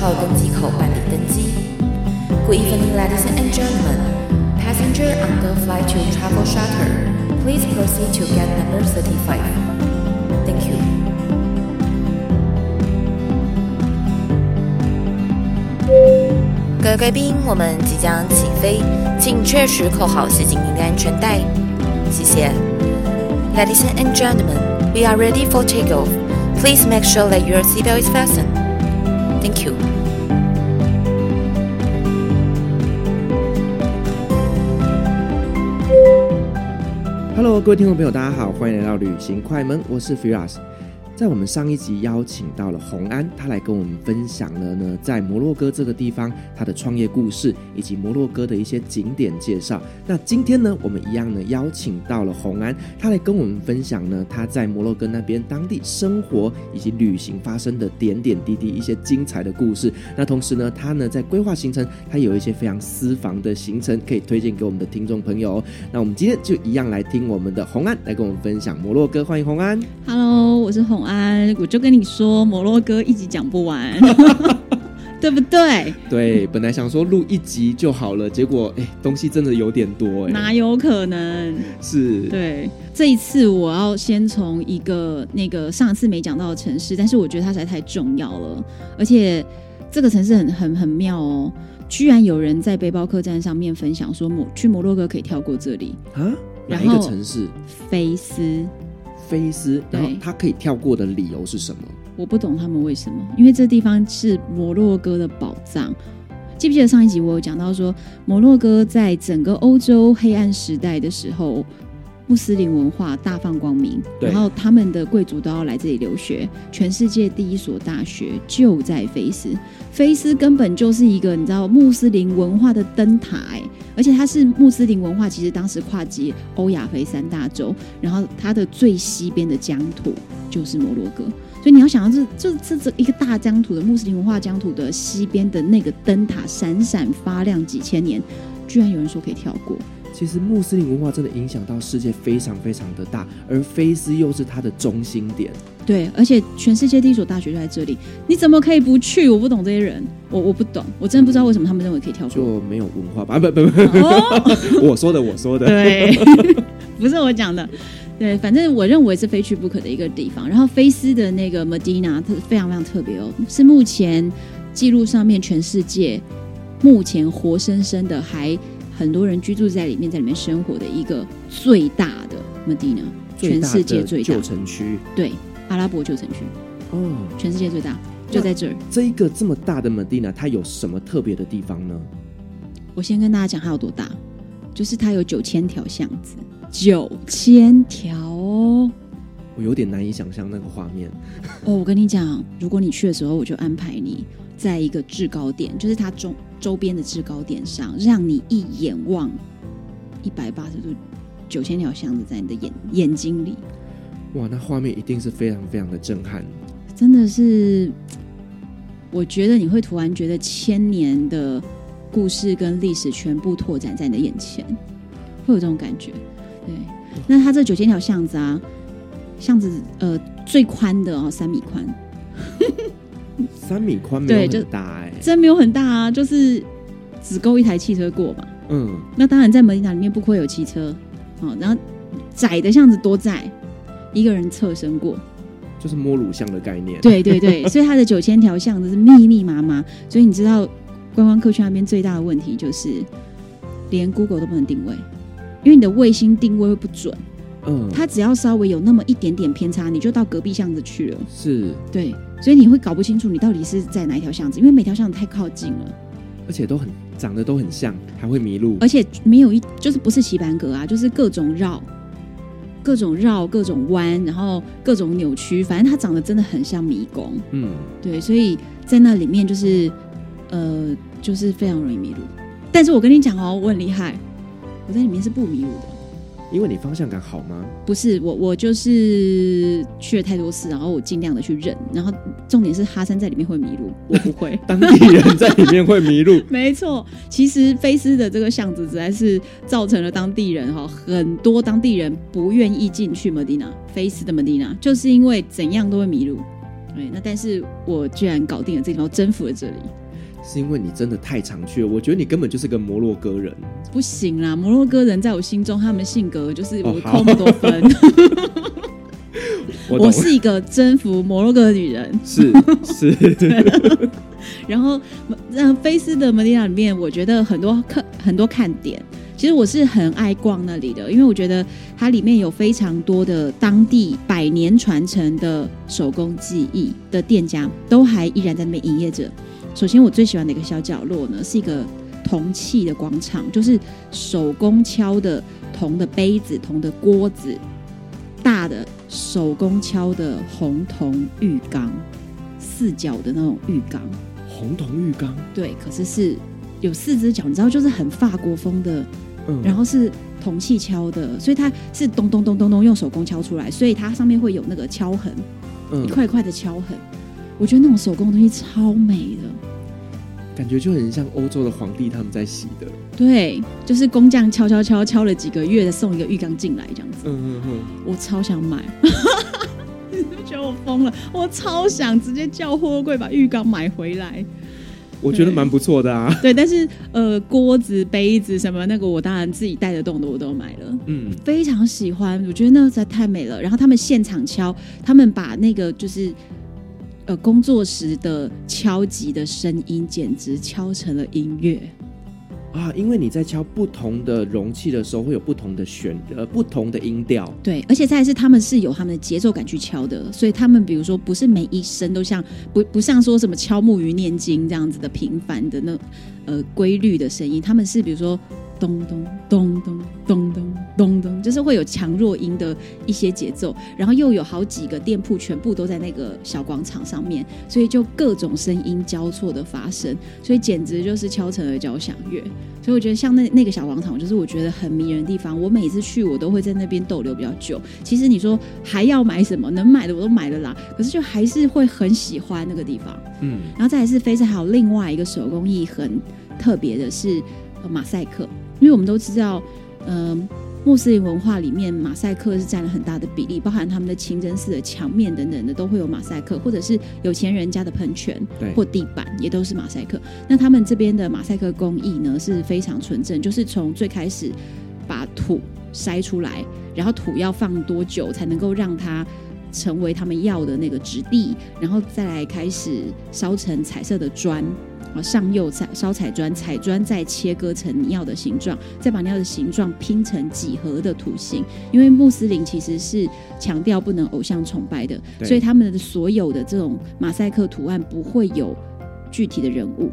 号登机口办理登机。Good evening, ladies and gentlemen. Passenger on the flight to Travel Charter, please proceed to gate number thirty-five. Thank you. 各位贵宾，我们即将起飞，请确实扣好系紧您的安全带。谢谢。Ladies and gentlemen, we are ready for takeoff. Please make sure that your seatbelt is fastened. Thank you. Hello，各位听众朋友，大家好，欢迎来到旅行快门，我是 Firas。在我们上一集邀请到了洪安，他来跟我们分享了呢，在摩洛哥这个地方他的创业故事，以及摩洛哥的一些景点介绍。那今天呢，我们一样呢邀请到了洪安，他来跟我们分享呢他在摩洛哥那边当地生活以及旅行发生的点点滴滴一些精彩的故事。那同时呢，他呢在规划行程，他有一些非常私房的行程可以推荐给我们的听众朋友。那我们今天就一样来听我们的洪安来跟我们分享摩洛哥。欢迎洪安。Hello，我是洪安。安，我就跟你说，摩洛哥一集讲不完，对不对？对，本来想说录一集就好了，结果哎，东西真的有点多哎，哪有可能？是，对，这一次我要先从一个那个上次没讲到的城市，但是我觉得它实在太重要了，而且这个城市很很很妙哦，居然有人在背包客栈上面分享说，摩去摩洛哥可以跳过这里啊？哪一个城市？菲斯。菲斯，然后他可以跳过的理由是什么？我不懂他们为什么，因为这地方是摩洛哥的宝藏。记不记得上一集我有讲到说，摩洛哥在整个欧洲黑暗时代的时候，穆斯林文化大放光明，然后他们的贵族都要来这里留学。全世界第一所大学就在菲斯，菲斯根本就是一个你知道穆斯林文化的灯塔哎。而且它是穆斯林文化，其实当时跨及欧亚非三大洲，然后它的最西边的疆土就是摩洛哥，所以你要想到这这这这一个大疆土的穆斯林文化疆土的西边的那个灯塔闪闪发亮几千年，居然有人说可以跳过。其实穆斯林文化真的影响到世界非常非常的大，而菲斯又是它的中心点。对，而且全世界第一所大学就在这里，你怎么可以不去？我不懂这些人，我我不懂，我真的不知道为什么他们认为可以跳过。就没有文化吧？不 不不，哦、我说的我说的，对，不是我讲的。对，反正我认为是非去不可的一个地方。然后菲斯的那个 Medina 它非常非常特别哦，是目前记录上面全世界目前活生生的还。很多人居住在里面，在里面生活的一个最大的 Medina，全世界最大旧城区，对，阿拉伯旧城区，哦，全世界最大就在这儿。这一个这么大的 Medina，它有什么特别的地方呢？我先跟大家讲它有多大，就是它有九千条巷子，九千条哦，我有点难以想象那个画面。哦，我跟你讲，如果你去的时候，我就安排你在一个制高点，就是它中。周边的制高点上，让你一眼望一百八十度，九千条巷子在你的眼眼睛里。哇，那画面一定是非常非常的震撼。真的是，我觉得你会突然觉得千年的故事跟历史全部拓展在你的眼前，会有这种感觉。对，那它这九千条巷子啊，巷子呃最宽的哦三米宽。三米宽没有很大哎、欸，真没有很大啊，就是只够一台汽车过嘛。嗯，那当然在门塔里面不会有汽车，哦，然后窄的巷子多窄，一个人侧身过，就是摸乳巷的概念。对对对，所以它的九千条巷子是密密麻麻，所以你知道观光客去那边最大的问题就是连 Google 都不能定位，因为你的卫星定位会不准。嗯，它只要稍微有那么一点点偏差，你就到隔壁巷子去了。是，对。所以你会搞不清楚你到底是在哪一条巷子，因为每条巷子太靠近了，而且都很长得都很像，还会迷路。而且没有一就是不是棋盘格啊，就是各种绕、各种绕、各种弯，然后各种扭曲，反正它长得真的很像迷宫。嗯，对，所以在那里面就是呃，就是非常容易迷路。但是我跟你讲哦，我很厉害，我在里面是不迷路的。因为你方向感好吗？不是，我我就是去了太多次，然后我尽量的去认，然后重点是哈山在里面会迷路，我不会。当地人在里面会迷路，没错。其实菲斯的这个巷子实在是造成了当地人哈很多当地人不愿意进去 Medina，菲斯的 Medina，就是因为怎样都会迷路。对，那但是我居然搞定了这地方，征服了这里。是因为你真的太常去了，我觉得你根本就是个摩洛哥人。不行啦，摩洛哥人在我心中，他们性格就是我扣那么多分。哦、我，我是一个征服摩洛哥的女人，是是。然后，那，菲斯的门迪娜里面，我觉得很多看很多看点。其实我是很爱逛那里的，因为我觉得它里面有非常多的当地百年传承的手工技艺的店家，都还依然在那边营业着。首先，我最喜欢的一个小角落呢，是一个铜器的广场，就是手工敲的铜的杯子、铜的锅子，大的手工敲的红铜浴缸，四角的那种浴缸。红铜浴缸？对，可是是有四只脚，你知道，就是很法国风的，嗯，然后是铜器敲的，所以它是咚咚咚咚咚用手工敲出来，所以它上面会有那个敲痕，嗯，一块一块的敲痕。我觉得那种手工的东西超美的，感觉就很像欧洲的皇帝他们在洗的。对，就是工匠敲敲敲敲了几个月，再送一个浴缸进来这样子。嗯嗯嗯，我超想买，你 都觉得我疯了？我超想直接叫货柜把浴缸买回来。我觉得蛮不错的啊。对，但是呃，锅子、杯子什么那个，我当然自己带得动的我都买了。嗯，非常喜欢，我觉得那个实在太美了。然后他们现场敲，他们把那个就是。呃，工作时的敲击的声音简直敲成了音乐啊！因为你在敲不同的容器的时候，会有不同的旋呃不同的音调。对，而且再来是他们是有他们的节奏感去敲的，所以他们比如说不是每一声都像不不像说什么敲木鱼念经这样子的平凡的那呃规律的声音，他们是比如说。咚咚咚咚咚咚咚咚，就是会有强弱音的一些节奏，然后又有好几个店铺，全部都在那个小广场上面，所以就各种声音交错的发生，所以简直就是敲成了交响乐。所以我觉得像那那个小广场，就是我觉得很迷人的地方。我每次去，我都会在那边逗留比较久。其实你说还要买什么？能买的我都买了啦。可是就还是会很喜欢那个地方。嗯，然后再来是菲斯，还有另外一个手工艺很特别的是马赛克。因为我们都知道，嗯、呃，穆斯林文化里面马赛克是占了很大的比例，包含他们的清真寺的墙面等等的都会有马赛克，或者是有钱人家的喷泉或地板也都是马赛克。那他们这边的马赛克工艺呢是非常纯正，就是从最开始把土筛出来，然后土要放多久才能够让它成为他们要的那个质地，然后再来开始烧成彩色的砖。上釉彩烧彩砖，彩砖再切割成你要的形状，再把你要的形状拼成几何的图形。因为穆斯林其实是强调不能偶像崇拜的，所以他们的所有的这种马赛克图案不会有具体的人物，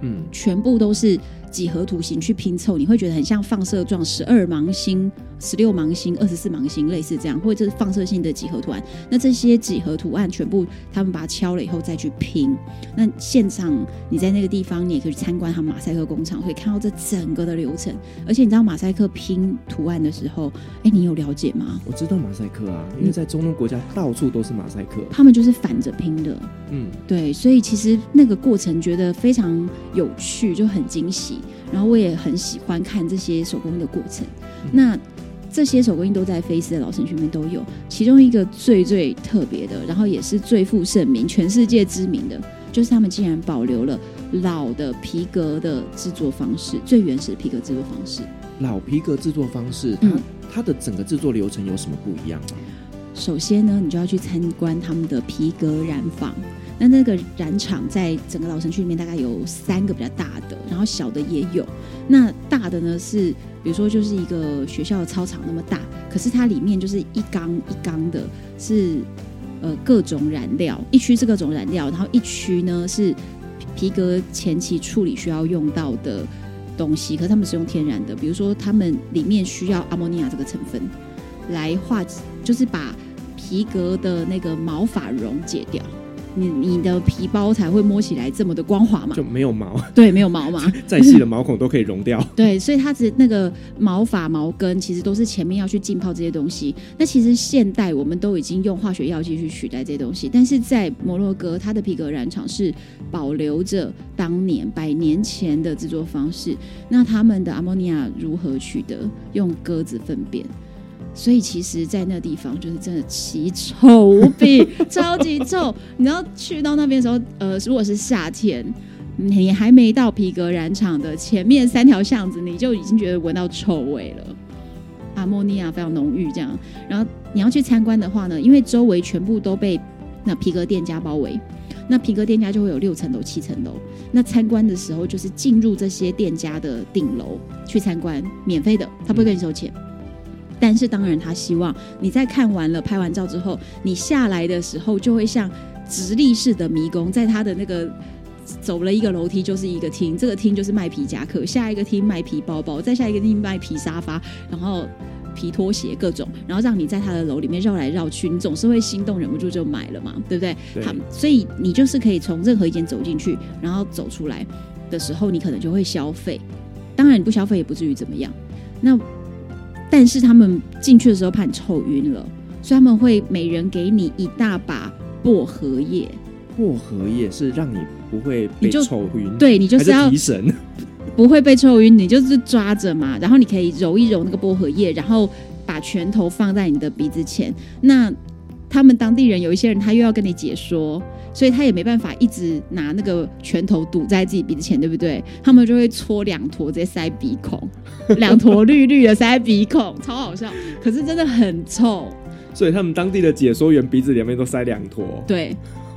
嗯，全部都是几何图形去拼凑，你会觉得很像放射状十二芒星。十六芒星、二十四芒星，类似这样，或者是放射性的几何图案。那这些几何图案全部他们把它敲了以后再去拼。那现场你在那个地方，你也可以去参观他们马赛克工厂，可以看到这整个的流程。而且你知道马赛克拼图案的时候，哎，你有了解吗？我知道马赛克啊，因为在中东国家到处都是马赛克，他们就是反着拼的。嗯，对，所以其实那个过程觉得非常有趣，就很惊喜。然后我也很喜欢看这些手工艺的过程。嗯、那这些手工艺都在菲斯的老城区里面都有，其中一个最最特别的，然后也是最负盛名、全世界知名的，就是他们竟然保留了老的皮革的制作方式，最原始的皮革制作方式。老皮革制作方式，它、嗯、它的整个制作流程有什么不一样吗？首先呢，你就要去参观他们的皮革染坊。那那个染厂在整个老城区里面大概有三个比较大的，然后小的也有。那大的呢是，比如说就是一个学校的操场那么大，可是它里面就是一缸一缸的，是呃各种染料，一区是各种染料，然后一区呢是皮革前期处理需要用到的东西，可是他们是用天然的，比如说他们里面需要阿莫尼亚这个成分来化，就是把皮革的那个毛发溶解掉。你你的皮包才会摸起来这么的光滑嘛？就没有毛？对，没有毛嘛。再细的毛孔都可以溶掉。对，所以它只那个毛发、毛根，其实都是前面要去浸泡这些东西。那其实现代我们都已经用化学药剂去取代这些东西，但是在摩洛哥，它的皮革染厂是保留着当年百年前的制作方式。那他们的阿莫尼亚如何取得？用鸽子粪便。所以其实，在那地方就是真的奇臭无比，超级臭。你知道去到那边的时候，呃，如果是夏天，你还没到皮革染厂的前面三条巷子，你就已经觉得闻到臭味了，阿莫尼亚非常浓郁。这样，然后你要去参观的话呢，因为周围全部都被那皮革店家包围。那皮革店家就会有六层楼、七层楼。那参观的时候，就是进入这些店家的顶楼去参观，免费的，他不会跟你收钱。但是当然，他希望你在看完了、拍完照之后，你下来的时候就会像直立式的迷宫，在他的那个走了一个楼梯就是一个厅，这个厅就是卖皮夹克，下一个厅卖皮包包，再下一个厅卖皮沙发，然后。皮拖鞋各种，然后让你在他的楼里面绕来绕去，你总是会心动，忍不住就买了嘛，对不对？对。好，所以你就是可以从任何一间走进去，然后走出来的时候，你可能就会消费。当然你不消费也不至于怎么样。那但是他们进去的时候怕你臭晕了，所以他们会每人给你一大把薄荷叶。薄荷叶是让你不会被臭晕，对，你就是要提神。不会被臭晕，你就是抓着嘛，然后你可以揉一揉那个薄荷叶，然后把拳头放在你的鼻子前。那他们当地人有一些人，他又要跟你解说，所以他也没办法一直拿那个拳头堵在自己鼻子前，对不对？他们就会搓两坨直接塞鼻孔，两坨绿绿的塞鼻孔，超好笑。可是真的很臭，所以他们当地的解说员鼻子里面都塞两坨，对，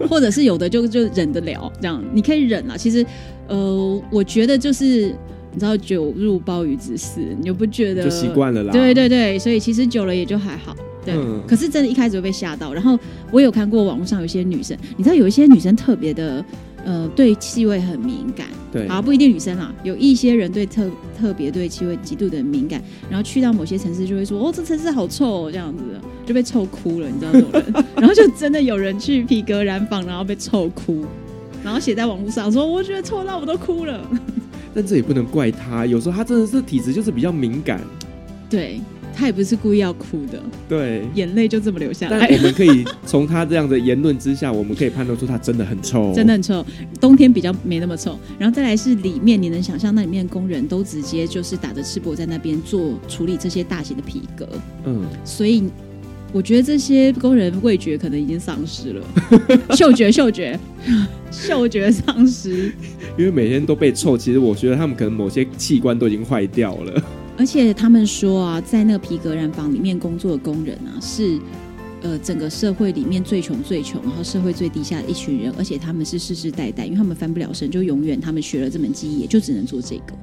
或者是有的就就忍得了，这样你可以忍啊。其实。呃，我觉得就是你知道酒入鲍鱼之肆，你就不觉得就习惯了啦。对对对，所以其实久了也就还好。对，嗯、可是真的一开始会被吓到。然后我有看过网络上有一些女生，你知道有一些女生特别的呃对气味很敏感。对，啊不一定女生啦，有一些人对特特别对气味极度的敏感，然后去到某些城市就会说哦这城市好臭哦这样子的，就被臭哭了，你知道这种人。然后就真的有人去皮革染坊，然后被臭哭。然后写在网络上说，我觉得臭到我都哭了。但这也不能怪他，有时候他真的是体质就是比较敏感。对，他也不是故意要哭的。对，眼泪就这么流下来。但我们可以从他这样的言论之下，我们可以判断出他真的很臭，真的很臭。冬天比较没那么臭。然后再来是里面，你能想象那里面的工人都直接就是打着赤膊在那边做处理这些大型的皮革。嗯，所以。我觉得这些工人味觉可能已经丧失了，嗅觉、嗅觉、嗅觉丧失。因为每天都被臭，其实我觉得他们可能某些器官都已经坏掉了。而且他们说啊，在那个皮革染坊里面工作的工人啊，是呃整个社会里面最穷最穷，然后社会最低下的一群人，而且他们是世世代代，因为他们翻不了身，就永远他们学了这门技艺，也就只能做这个。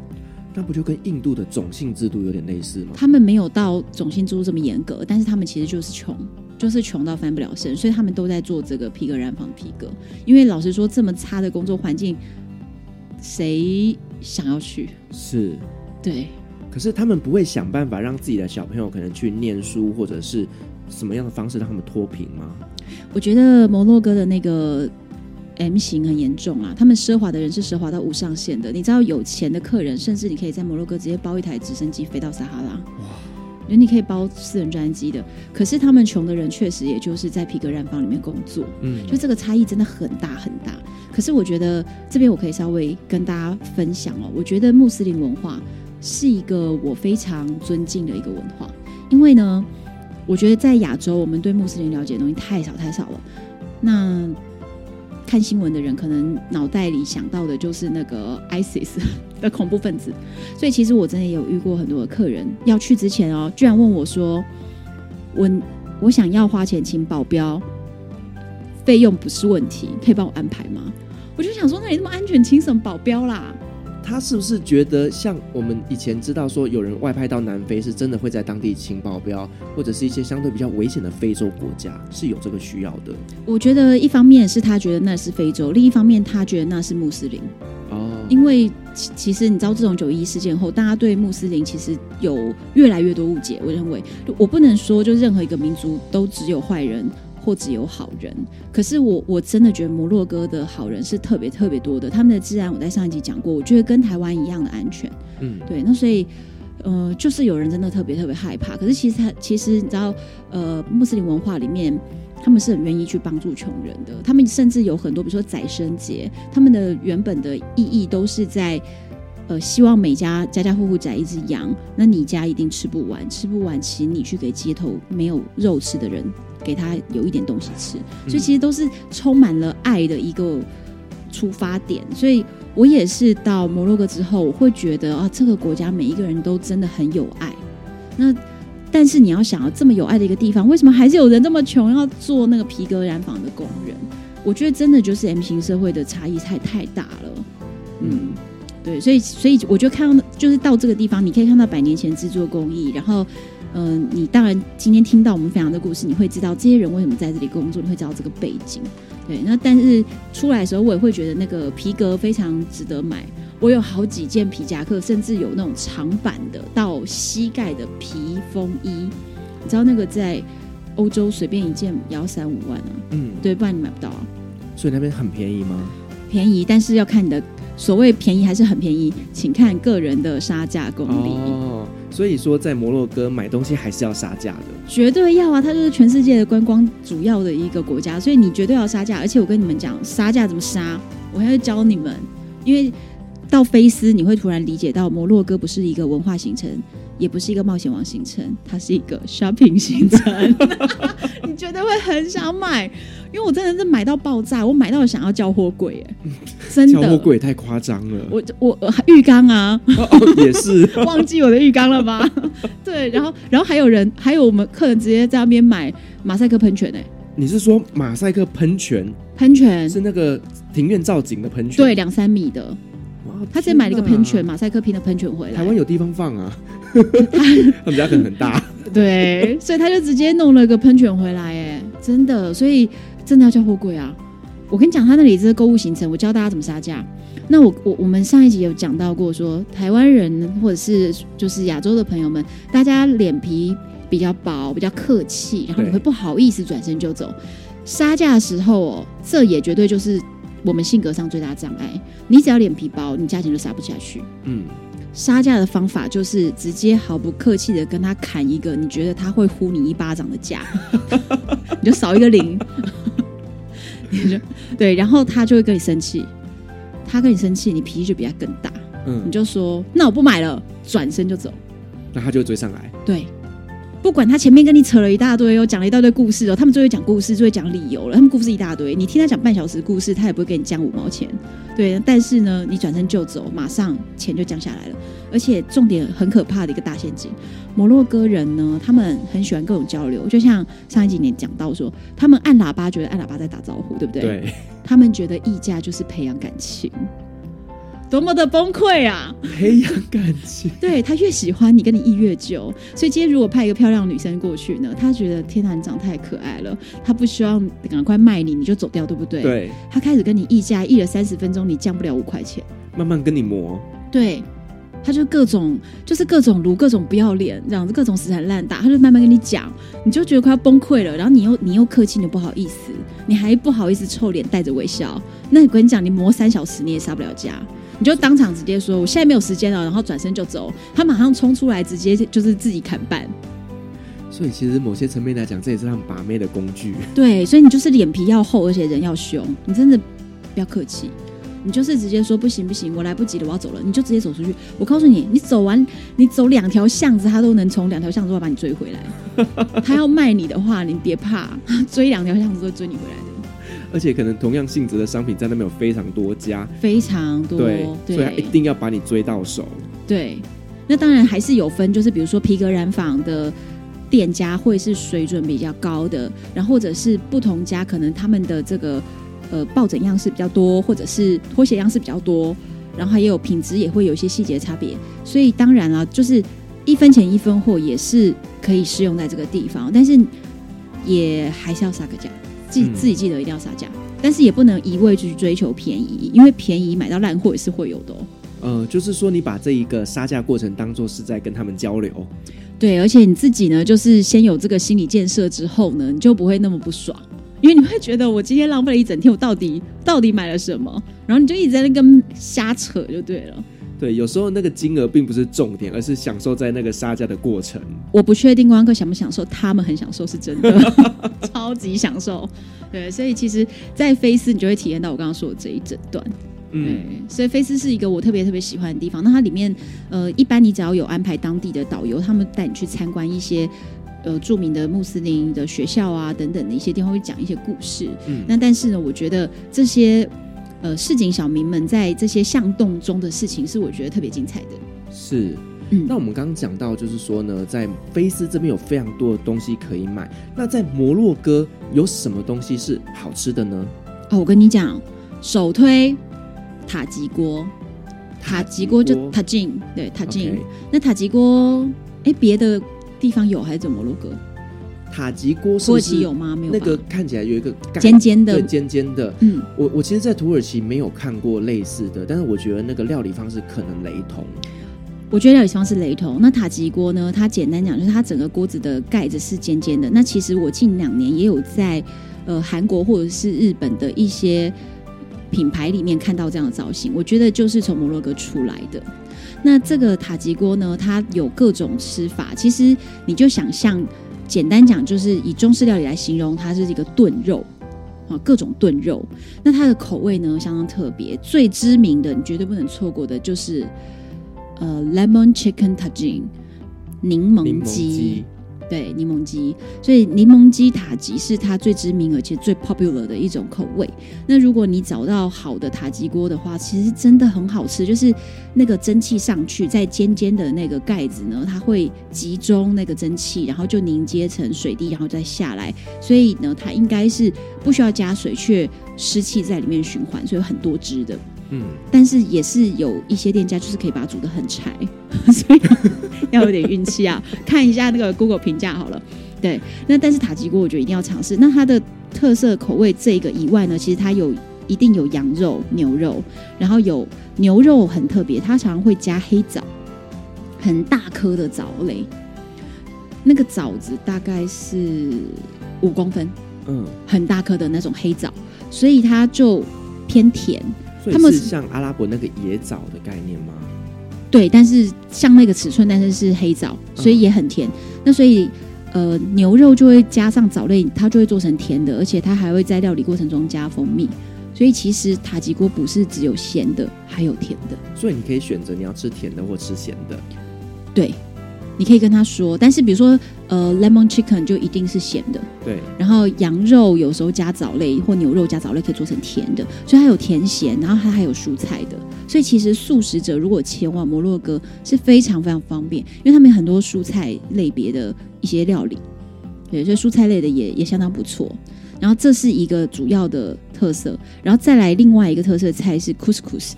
那不就跟印度的种姓制度有点类似吗？他们没有到种姓制度这么严格，但是他们其实就是穷，就是穷到翻不了身，所以他们都在做这个皮革染坊皮革。因为老实说，这么差的工作环境，谁想要去？是，对。可是他们不会想办法让自己的小朋友可能去念书，或者是什么样的方式让他们脱贫吗？我觉得摩洛哥的那个。M 型很严重啊！他们奢华的人是奢华到无上限的。你知道有钱的客人，甚至你可以在摩洛哥直接包一台直升机飞到撒哈拉，哇！人你可以包私人专机的。可是他们穷的人确实也就是在皮革染坊里面工作，嗯，就这个差异真的很大很大。可是我觉得这边我可以稍微跟大家分享哦，我觉得穆斯林文化是一个我非常尊敬的一个文化，因为呢，我觉得在亚洲我们对穆斯林了解的东西太少太少了。那看新闻的人可能脑袋里想到的就是那个 ISIS 的恐怖分子，所以其实我真的有遇过很多的客人要去之前哦，居然问我说：“我我想要花钱请保镖，费用不是问题，可以帮我安排吗？”我就想说，那你那么安全，请什么保镖啦？他是不是觉得像我们以前知道说有人外派到南非是真的会在当地请保镖，或者是一些相对比较危险的非洲国家是有这个需要的？我觉得一方面是他觉得那是非洲，另一方面他觉得那是穆斯林哦。因为其实你知道，这种九一一事件后，大家对穆斯林其实有越来越多误解。我认为我不能说就任何一个民族都只有坏人。或只有好人，可是我我真的觉得摩洛哥的好人是特别特别多的。他们的治安，我在上一集讲过，我觉得跟台湾一样的安全。嗯，对。那所以，呃，就是有人真的特别特别害怕。可是其实他其实你知道，呃，穆斯林文化里面，他们是很愿意去帮助穷人的。他们甚至有很多，比如说宰牲节，他们的原本的意义都是在呃，希望每家家家户户宰一只羊，那你家一定吃不完，吃不完，请你去给街头没有肉吃的人，给他有一点东西吃。所以其实都是充满了爱的一个出发点。所以我也是到摩洛哥之后，我会觉得啊，这个国家每一个人都真的很有爱。那但是你要想要这么有爱的一个地方，为什么还是有人这么穷要做那个皮革染坊的工人？我觉得真的就是 M 型社会的差异太太大了。嗯。对，所以所以我就看到，就是到这个地方，你可以看到百年前制作工艺，然后，嗯、呃，你当然今天听到我们分享的故事，你会知道这些人为什么在这里工作，你会知道这个背景。对，那但是出来的时候，我也会觉得那个皮革非常值得买。我有好几件皮夹克，甚至有那种长版的到膝盖的皮风衣，你知道那个在欧洲随便一件也要三五万啊。嗯，对，不然你买不到啊。所以那边很便宜吗？便宜，但是要看你的。所谓便宜还是很便宜，请看个人的杀价功力。哦，所以说在摩洛哥买东西还是要杀价的，绝对要啊！它就是全世界的观光主要的一个国家，所以你绝对要杀价。而且我跟你们讲，杀价怎么杀，我还会教你们。因为到菲斯，你会突然理解到摩洛哥不是一个文化形成，也不是一个冒险王行程，它是一个 shopping 行程。你绝对会很想买。因为我真的是买到爆炸，我买到想要叫货柜，哎，真的，叫货柜太夸张了。我我浴缸啊，哦哦、也是 忘记我的浴缸了吗？对，然后然后还有人，还有我们客人直接在那边买马赛克喷泉，哎，你是说马赛克喷泉？喷泉是那个庭院造景的喷泉，对，两三米的。哇，他直接买了一个喷泉，马赛克拼的喷泉回来。台湾有地方放啊，他们家可能很大。对，所以他就直接弄了个喷泉回来，哎，真的，所以。真的要叫货柜啊！我跟你讲，他那里这个购物行程，我教大家怎么杀价。那我我我们上一集有讲到过说，说台湾人或者是就是亚洲的朋友们，大家脸皮比较薄，比较客气，然后你会不好意思转身就走。杀价的时候哦，这也绝对就是我们性格上最大障碍。你只要脸皮薄，你价钱就杀不下去。嗯。杀价的方法就是直接毫不客气的跟他砍一个你觉得他会呼你一巴掌的价，你就少一个零，你 就对，然后他就会跟你生气，他跟你生气，你脾气就比他更大，嗯，你就说那我不买了，转身就走，那他就会追上来，对。不管他前面跟你扯了一大堆哦，讲了一大堆故事哦，他们就会讲故事，就会讲理由了。他们故事一大堆，你听他讲半小时故事，他也不会给你降五毛钱。对，但是呢，你转身就走，马上钱就降下来了。而且重点很可怕的一个大陷阱，摩洛哥人呢，他们很喜欢各种交流，就像上一集你讲到说，他们按喇叭觉得按喇叭在打招呼，对不对？对。他们觉得议价就是培养感情。多么的崩溃啊！培养感情，对，他越喜欢你，跟你议越久。所以今天如果派一个漂亮的女生过去呢，他觉得天哪，你长太可爱了，他不希望赶快卖你，你就走掉，对不对？对。他开始跟你议价，议了三十分钟，你降不了五块钱，慢慢跟你磨。对，他就各种就是各种如，各种不要脸，这样子各种死缠烂打，他就慢慢跟你讲，你就觉得快要崩溃了。然后你又你又客气，你又不好意思，你还不好意思臭脸带着微笑。那我跟你讲，你磨三小时你也杀不了价。你就当场直接说，我现在没有时间了，然后转身就走。他马上冲出来，直接就是自己砍半。所以其实某些层面来讲，这也是他们把妹的工具。对，所以你就是脸皮要厚，而且人要凶。你真的不要客气，你就是直接说不行不行，我来不及了，我要走了。你就直接走出去。我告诉你，你走完，你走两条巷子，他都能从两条巷子外把你追回来。他要卖你的话，你别怕，追两条巷子都追你回来的。而且可能同样性质的商品在那边有非常多家，非常多，对，对，所以他一定要把你追到手。对，那当然还是有分，就是比如说皮革染坊的店家会是水准比较高的，然后或者是不同家可能他们的这个呃抱枕样式比较多，或者是拖鞋样式比较多，然后还有品质也会有一些细节差别。所以当然了，就是一分钱一分货也是可以适用在这个地方，但是也还是要杀个价。记自己记得一定要杀价，但是也不能一味去追求便宜，因为便宜买到烂货也是会有的哦。呃，就是说你把这一个杀价过程当做是在跟他们交流，对，而且你自己呢，就是先有这个心理建设之后呢，你就不会那么不爽，因为你会觉得我今天浪费了一整天，我到底到底买了什么？然后你就一直在那跟瞎扯就对了。对，有时候那个金额并不是重点，而是享受在那个杀价的过程。我不确定观光客享不享受，他们很享受，是真的，超级享受。对，所以其实，在菲斯你就会体验到我刚刚说的这一整段。嗯，所以菲斯是一个我特别特别喜欢的地方。那它里面，呃，一般你只要有安排当地的导游，他们带你去参观一些呃著名的穆斯林的学校啊等等的一些地方，会讲一些故事。嗯，那但是呢，我觉得这些呃市井小民们在这些巷洞中的事情，是我觉得特别精彩的。是，嗯，那我们刚刚讲到，就是说呢，在菲斯这边有非常多的东西可以买。那在摩洛哥有什么东西是好吃的呢？哦，我跟你讲，首推。塔吉锅，塔吉锅就塔吉，对塔吉。那塔吉锅，哎，别的地方有还是在摩洛哥？塔吉锅是土耳其有吗？没有。那个看起来有一个尖尖的，对，尖尖的。嗯，我我其实，在土耳其没有看过类似的，但是我觉得那个料理方式可能雷同。我觉得料理方式雷同。那塔吉锅呢？它简单讲就是它整个锅子的盖子是尖尖的。那其实我近两年也有在呃韩国或者是日本的一些。品牌里面看到这样的造型，我觉得就是从摩洛哥出来的。那这个塔吉锅呢，它有各种吃法。其实你就想象，简单讲就是以中式料理来形容，它是一个炖肉啊，各种炖肉。那它的口味呢相当特别，最知名的你绝对不能错过的就是呃，lemon chicken tagine 柠檬鸡。对，柠檬鸡，所以柠檬鸡塔吉是它最知名而且最 popular 的一种口味。那如果你找到好的塔吉锅的话，其实真的很好吃。就是那个蒸汽上去，在尖尖的那个盖子呢，它会集中那个蒸汽，然后就凝结成水滴，然后再下来。所以呢，它应该是不需要加水，却湿气在里面循环，所以有很多汁的。嗯，但是也是有一些店家就是可以把它煮的很柴，所以要有点运气啊。看一下那个 Google 评价好了。对，那但是塔吉锅我觉得一定要尝试。那它的特色口味这个以外呢，其实它有一定有羊肉、牛肉，然后有牛肉很特别，它常常会加黑枣，很大颗的枣类，那个枣子大概是五公分，嗯，很大颗的那种黑枣，所以它就偏甜。他们是像阿拉伯那个野枣的概念吗？对，但是像那个尺寸，但是是黑枣，所以也很甜。嗯、那所以呃，牛肉就会加上藻类，它就会做成甜的，而且它还会在料理过程中加蜂蜜。所以其实塔吉锅不是只有咸的，还有甜的。所以你可以选择你要吃甜的或吃咸的。对。你可以跟他说，但是比如说，呃，lemon chicken 就一定是咸的，对。然后羊肉有时候加藻类或牛肉加藻类可以做成甜的，所以它有甜咸，然后它还有蔬菜的。所以其实素食者如果前往摩洛哥是非常非常方便，因为他们有很多蔬菜类别的一些料理，对，所以蔬菜类的也也相当不错。然后这是一个主要的特色，然后再来另外一个特色菜是 couscous。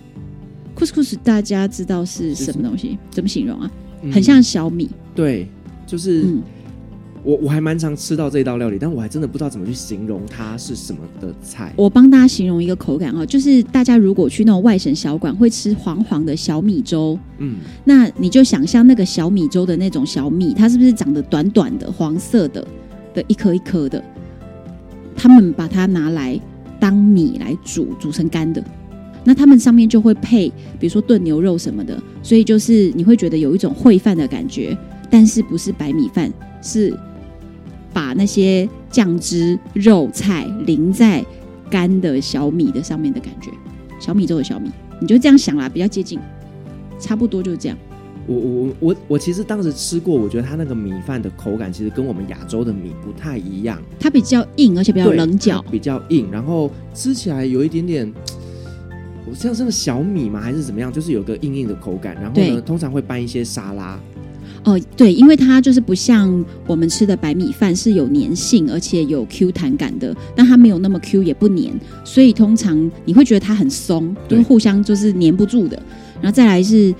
couscous 大家知道是什么东西？怎么形容啊？很像小米，嗯、对，就是、嗯、我我还蛮常吃到这道料理，但我还真的不知道怎么去形容它是什么的菜。我帮大家形容一个口感哦，就是大家如果去那种外省小馆会吃黄黄的小米粥，嗯，那你就想象那个小米粥的那种小米，它是不是长得短短的黄色的的一颗一颗的？他们把它拿来当米来煮，煮成干的。那他们上面就会配，比如说炖牛肉什么的，所以就是你会觉得有一种烩饭的感觉，但是不是白米饭，是把那些酱汁、肉菜淋在干的小米的上面的感觉，小米粥的小米，你就这样想啦，比较接近，差不多就是这样。我我我我其实当时吃过，我觉得它那个米饭的口感其实跟我们亚洲的米不太一样，它比较硬，而且比较棱角，比较硬，然后吃起来有一点点。像这个小米吗？还是怎么样？就是有个硬硬的口感，然后呢，通常会拌一些沙拉。哦，对，因为它就是不像我们吃的白米饭是有粘性，而且有 Q 弹感的，但它没有那么 Q，也不粘，所以通常你会觉得它很松，就是互相就是粘不住的。然后再来是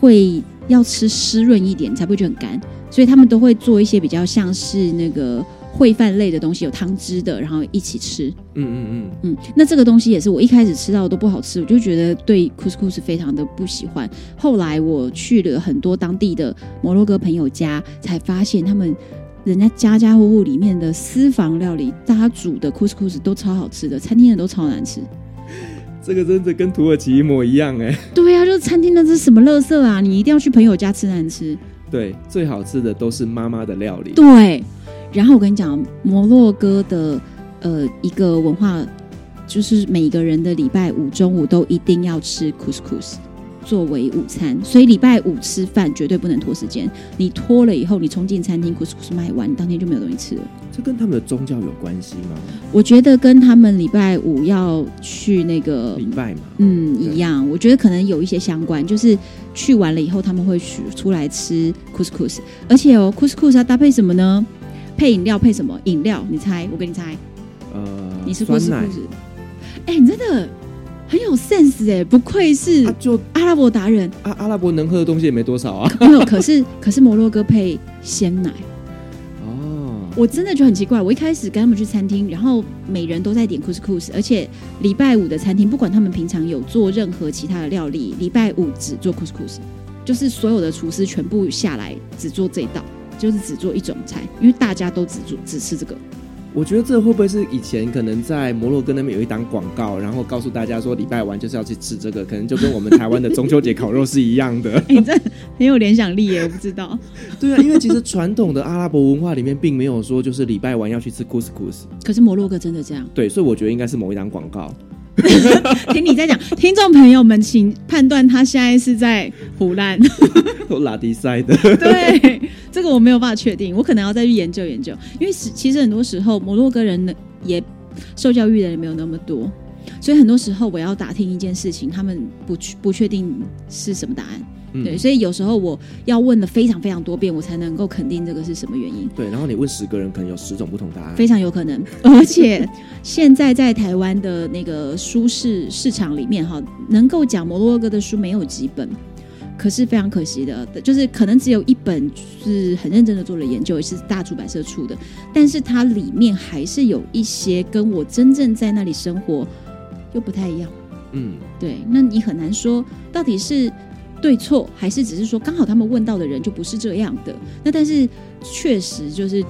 会要吃湿润一点，才不会觉得很干，所以他们都会做一些比较像是那个。烩饭类的东西有汤汁的，然后一起吃。嗯嗯嗯嗯，那这个东西也是我一开始吃到都不好吃，我就觉得对 couscous 非常的不喜欢。后来我去了很多当地的摩洛哥朋友家，才发现他们人家家家户户里面的私房料理，大家煮的 couscous 都超好吃的，餐厅的都超难吃。这个真的跟土耳其一模一样哎。对啊，就是餐厅的这是什么垃圾啊？你一定要去朋友家吃难吃。对，最好吃的都是妈妈的料理。对。然后我跟你讲，摩洛哥的呃一个文化就是每个人的礼拜五中午都一定要吃 couscous 作为午餐，所以礼拜五吃饭绝对不能拖时间。你拖了以后，你冲进餐厅，couscous 卖完，你当天就没有东西吃了。这跟他们的宗教有关系吗？我觉得跟他们礼拜五要去那个礼拜嘛，嗯，一样。我觉得可能有一些相关，就是去完了以后他们会出来吃 couscous，而且哦，couscous 要搭配什么呢？配饮料配什么？饮料，你猜？我给你猜。呃，你是 couscous？哎、欸，你真的。很有 sense 哎，不愧是就阿拉伯达人。阿阿拉伯能喝的东西也没多少啊。没有，可是可是摩洛哥配鲜奶。哦，我真的觉得很奇怪。我一开始跟他们去餐厅，然后每人都在点 couscous，而且礼拜五的餐厅，不管他们平常有做任何其他的料理，礼拜五只做 couscous，就是所有的厨师全部下来只做这一道，就是只做一种菜，因为大家都只做只吃这个。我觉得这会不会是以前可能在摩洛哥那边有一档广告，然后告诉大家说礼拜完就是要去吃这个，可能就跟我们台湾的中秋节烤肉是一样的。你这很有联想力耶，我不知道。对啊，因为其实传统的阿拉伯文化里面并没有说就是礼拜完要去吃 couscous。可是摩洛哥真的这样？对，所以我觉得应该是某一档广告。听你在讲，听众朋友们请判断他现在是在胡乱，都 拉低赛的。对。这个我没有办法确定，我可能要再去研究研究，因为其实很多时候摩洛哥人呢也受教育的人没有那么多，所以很多时候我要打听一件事情，他们不不确定是什么答案，嗯、对，所以有时候我要问的非常非常多遍，我才能够肯定这个是什么原因。对，然后你问十个人，可能有十种不同答案，非常有可能。而且现在在台湾的那个书市市场里面，哈，能够讲摩洛哥的书没有几本。可是非常可惜的，就是可能只有一本是很认真的做了研究，也是大出版社出的，但是它里面还是有一些跟我真正在那里生活又不太一样。嗯，对，那你很难说到底是对错，还是只是说刚好他们问到的人就不是这样的。那但是确实就是，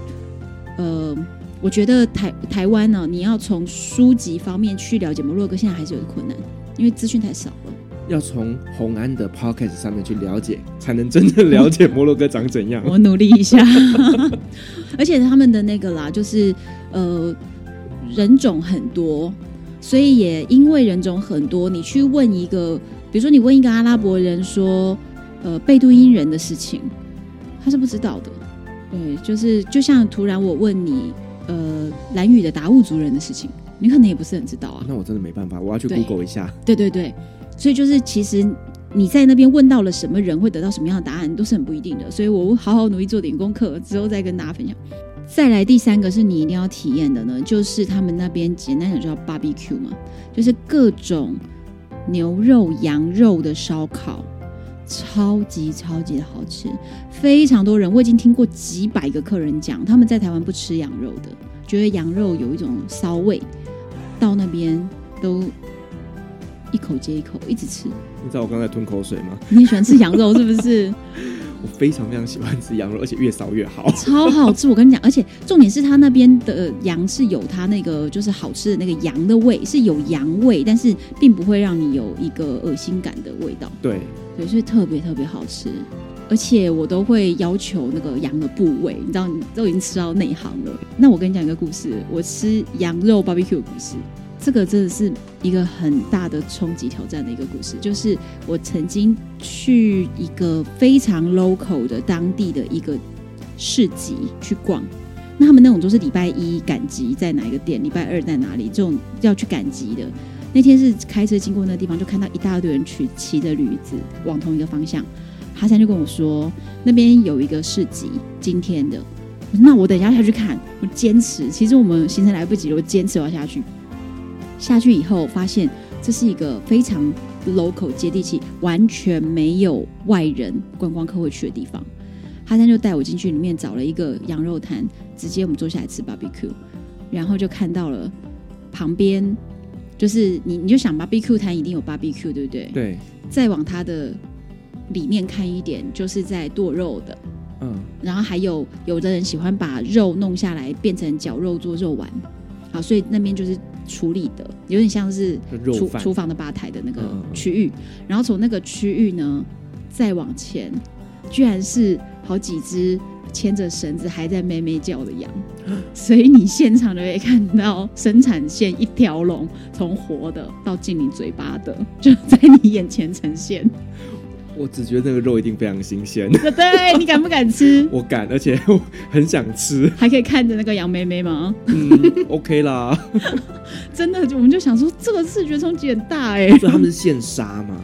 呃，我觉得台台湾呢，你要从书籍方面去了解摩洛哥，现在还是有点困难，因为资讯太少了。要从红安的 podcast 上面去了解，才能真正了解摩洛哥长怎样。我努力一下，而且他们的那个啦，就是呃人种很多，所以也因为人种很多，你去问一个，比如说你问一个阿拉伯人说，呃贝都因人的事情，他是不知道的。对，就是就像突然我问你，呃蓝语的达悟族人的事情，你可能也不是很知道啊。那我真的没办法，我要去 Google 一下。对对对。所以就是，其实你在那边问到了什么人，会得到什么样的答案，都是很不一定的。所以我好好努力做点功课，之后再跟大家分享。再来第三个是你一定要体验的呢，就是他们那边简单讲叫 barbecue 嘛，就是各种牛肉、羊肉的烧烤，超级超级的好吃，非常多人。我已经听过几百个客人讲，他们在台湾不吃羊肉的，觉得羊肉有一种骚味，到那边都。一口接一口，一直吃。你知道我刚才吞口水吗？你喜欢吃羊肉是不是？我非常非常喜欢吃羊肉，而且越少越好，超好吃。我跟你讲，而且重点是它那边的羊是有它那个就是好吃的那个羊的味，是有羊味，但是并不会让你有一个恶心感的味道。对对，所以特别特别好吃。而且我都会要求那个羊的部位，你知道，你都已经吃到内行了。那我跟你讲一个故事，我吃羊肉 barbecue 的故事。这个真的是一个很大的冲击挑战的一个故事，就是我曾经去一个非常 local 的当地的一个市集去逛，那他们那种都是礼拜一赶集在哪一个店，礼拜二在哪里，这种要去赶集的。那天是开车经过那个地方，就看到一大堆人去骑着驴子往同一个方向。哈山就跟我说，那边有一个市集，今天的。我说那我等一下下去看，我坚持。其实我们行程来不及了，我坚持要下去。下去以后，发现这是一个非常 local 接地气，完全没有外人观光客会去的地方。哈山就带我进去里面找了一个羊肉摊，直接我们坐下来吃 barbecue，然后就看到了旁边就是你你就想 barbecue 摊一定有 barbecue 对不对？对。再往它的里面看一点，就是在剁肉的，嗯，然后还有有的人喜欢把肉弄下来变成绞肉做肉丸，好，所以那边就是。处理的有点像是厨厨房的吧台的那个区域，然后从那个区域呢再往前，居然是好几只牵着绳子还在咩咩叫的羊，所以你现场就可以看到生产线一条龙，从活的到进你嘴巴的，就在你眼前呈现。我只觉得那个肉一定非常新鲜。对，你敢不敢吃？我敢，而且我很想吃。还可以看着那个杨妹妹吗？嗯，OK 啦。真的，我们就想说，这个视觉冲击很大哎、欸。所以他们是现杀吗？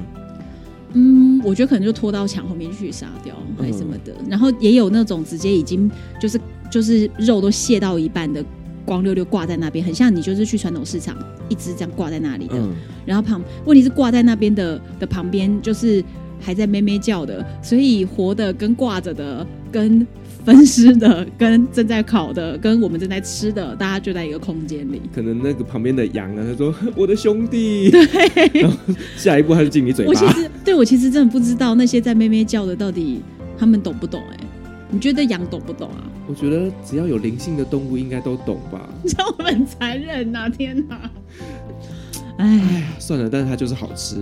嗯，我觉得可能就拖到墙后面去杀掉，还是什么的。嗯、然后也有那种直接已经就是就是肉都卸到一半的，光溜溜挂在那边，很像你就是去传统市场一只这样挂在那里的。嗯、然后旁问题是挂在那边的的旁边就是。还在咩咩叫的，所以活的跟挂着的，跟分尸的，跟正在烤的，跟我们正在吃的，大家就在一个空间里。可能那个旁边的羊啊，他说：“我的兄弟。”对。然后下一步他就进你嘴巴。我其实对我其实真的不知道那些在咩咩叫的到底他们懂不懂？哎，你觉得羊懂不懂啊？我觉得只要有灵性的动物应该都懂吧。你知道我们很残忍呐！天哪！哎呀，算了，但是它就是好吃。